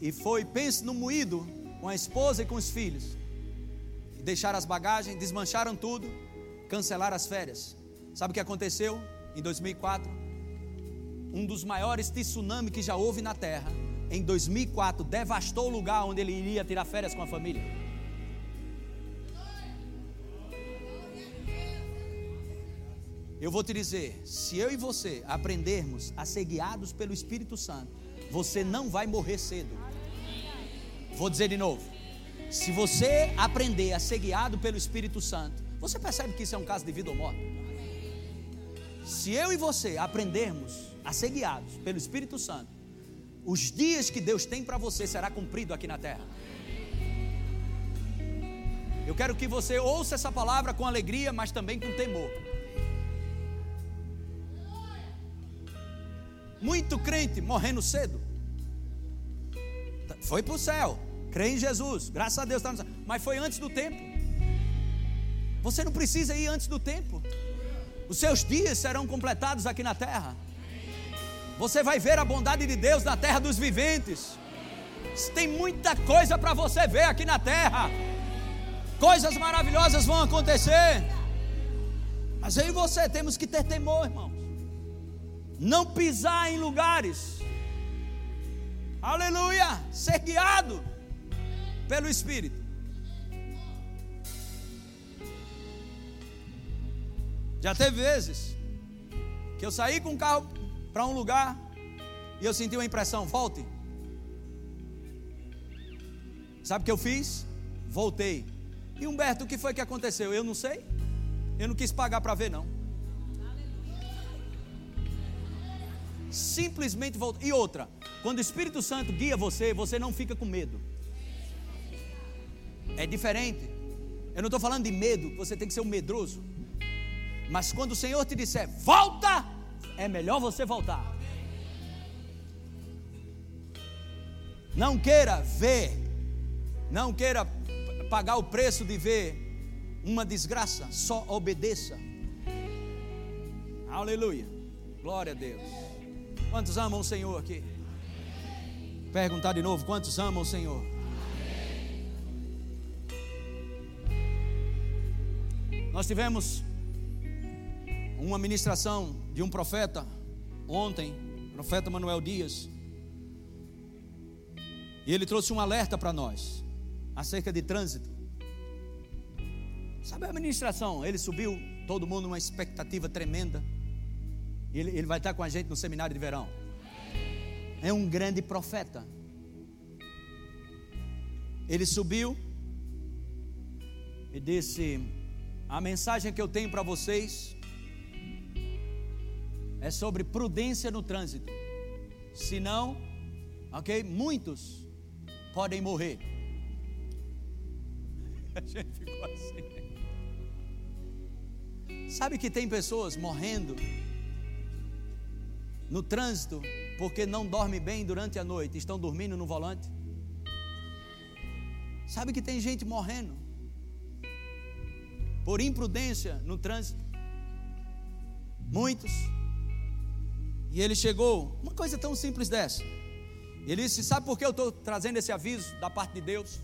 E foi, pense no moído, com a esposa e com os filhos. Deixaram as bagagens, desmancharam tudo cancelar as férias. Sabe o que aconteceu em 2004? Um dos maiores tsunami que já houve na Terra, em 2004, devastou o lugar onde ele iria tirar férias com a família. Eu vou te dizer, se eu e você aprendermos a ser guiados pelo Espírito Santo, você não vai morrer cedo. Vou dizer de novo. Se você aprender a ser guiado pelo Espírito Santo, você percebe que isso é um caso de vida ou morte? Se eu e você aprendermos a ser guiados pelo Espírito Santo, os dias que Deus tem para você será cumprido aqui na terra. Eu quero que você ouça essa palavra com alegria, mas também com temor. Muito crente morrendo cedo. Foi para o céu, crê em Jesus, graças a Deus está no céu, mas foi antes do tempo. Você não precisa ir antes do tempo. Os seus dias serão completados aqui na terra. Você vai ver a bondade de Deus na terra dos viventes. Tem muita coisa para você ver aqui na terra. Coisas maravilhosas vão acontecer. Mas eu e você temos que ter temor, irmãos. Não pisar em lugares. Aleluia! Ser guiado pelo Espírito. Já teve vezes que eu saí com o carro para um lugar e eu senti uma impressão, volte. Sabe o que eu fiz? Voltei. E Humberto, o que foi que aconteceu? Eu não sei. Eu não quis pagar para ver, não. Simplesmente voltei. E outra, quando o Espírito Santo guia você, você não fica com medo. É diferente. Eu não estou falando de medo, você tem que ser um medroso. Mas quando o Senhor te disser, volta, é melhor você voltar. Não queira ver, não queira pagar o preço de ver uma desgraça, só obedeça. Aleluia, glória a Deus. Quantos amam o Senhor aqui? Perguntar de novo: quantos amam o Senhor? Nós tivemos uma ministração de um profeta ontem, profeta Manuel Dias. E ele trouxe um alerta para nós acerca de trânsito. Sabe a ministração? Ele subiu, todo mundo numa expectativa tremenda. Ele, ele vai estar com a gente no seminário de verão. É um grande profeta. Ele subiu e disse: A mensagem que eu tenho para vocês é sobre prudência no trânsito. Senão, ok? Muitos podem morrer. A gente ficou assim. Sabe que tem pessoas morrendo no trânsito porque não dormem bem durante a noite, estão dormindo no volante? Sabe que tem gente morrendo por imprudência no trânsito? Muitos. E ele chegou, uma coisa tão simples dessa. Ele disse: Sabe por que eu estou trazendo esse aviso da parte de Deus?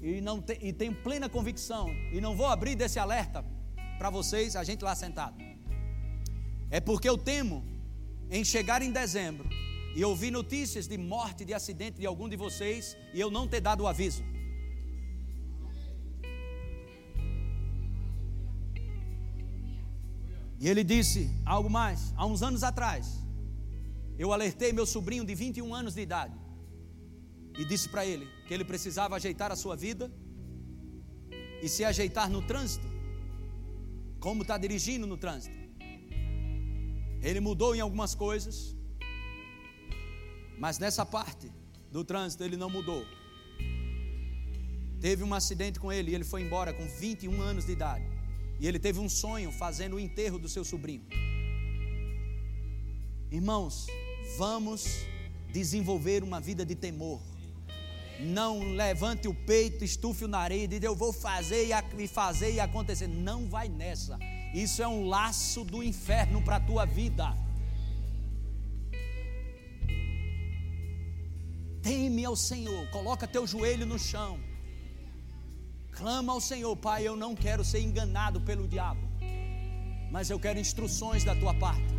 E, não te, e tenho plena convicção, e não vou abrir desse alerta para vocês, a gente lá sentado. É porque eu temo em chegar em dezembro e ouvir notícias de morte, de acidente de algum de vocês e eu não ter dado o aviso. E ele disse algo mais, há uns anos atrás, eu alertei meu sobrinho de 21 anos de idade e disse para ele que ele precisava ajeitar a sua vida e se ajeitar no trânsito, como está dirigindo no trânsito. Ele mudou em algumas coisas, mas nessa parte do trânsito ele não mudou. Teve um acidente com ele e ele foi embora com 21 anos de idade. E ele teve um sonho fazendo o enterro do seu sobrinho. Irmãos, vamos desenvolver uma vida de temor. Não levante o peito, estufe o nariz e diga eu vou fazer e fazer e acontecer. Não vai nessa. Isso é um laço do inferno para a tua vida. Teme ao Senhor, coloca teu joelho no chão. Clama ao Senhor, Pai, eu não quero ser enganado pelo diabo, mas eu quero instruções da tua parte.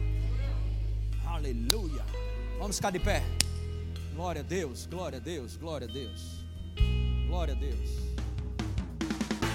Aleluia. Vamos ficar de pé. Glória a Deus, glória a Deus, glória a Deus. Glória a Deus.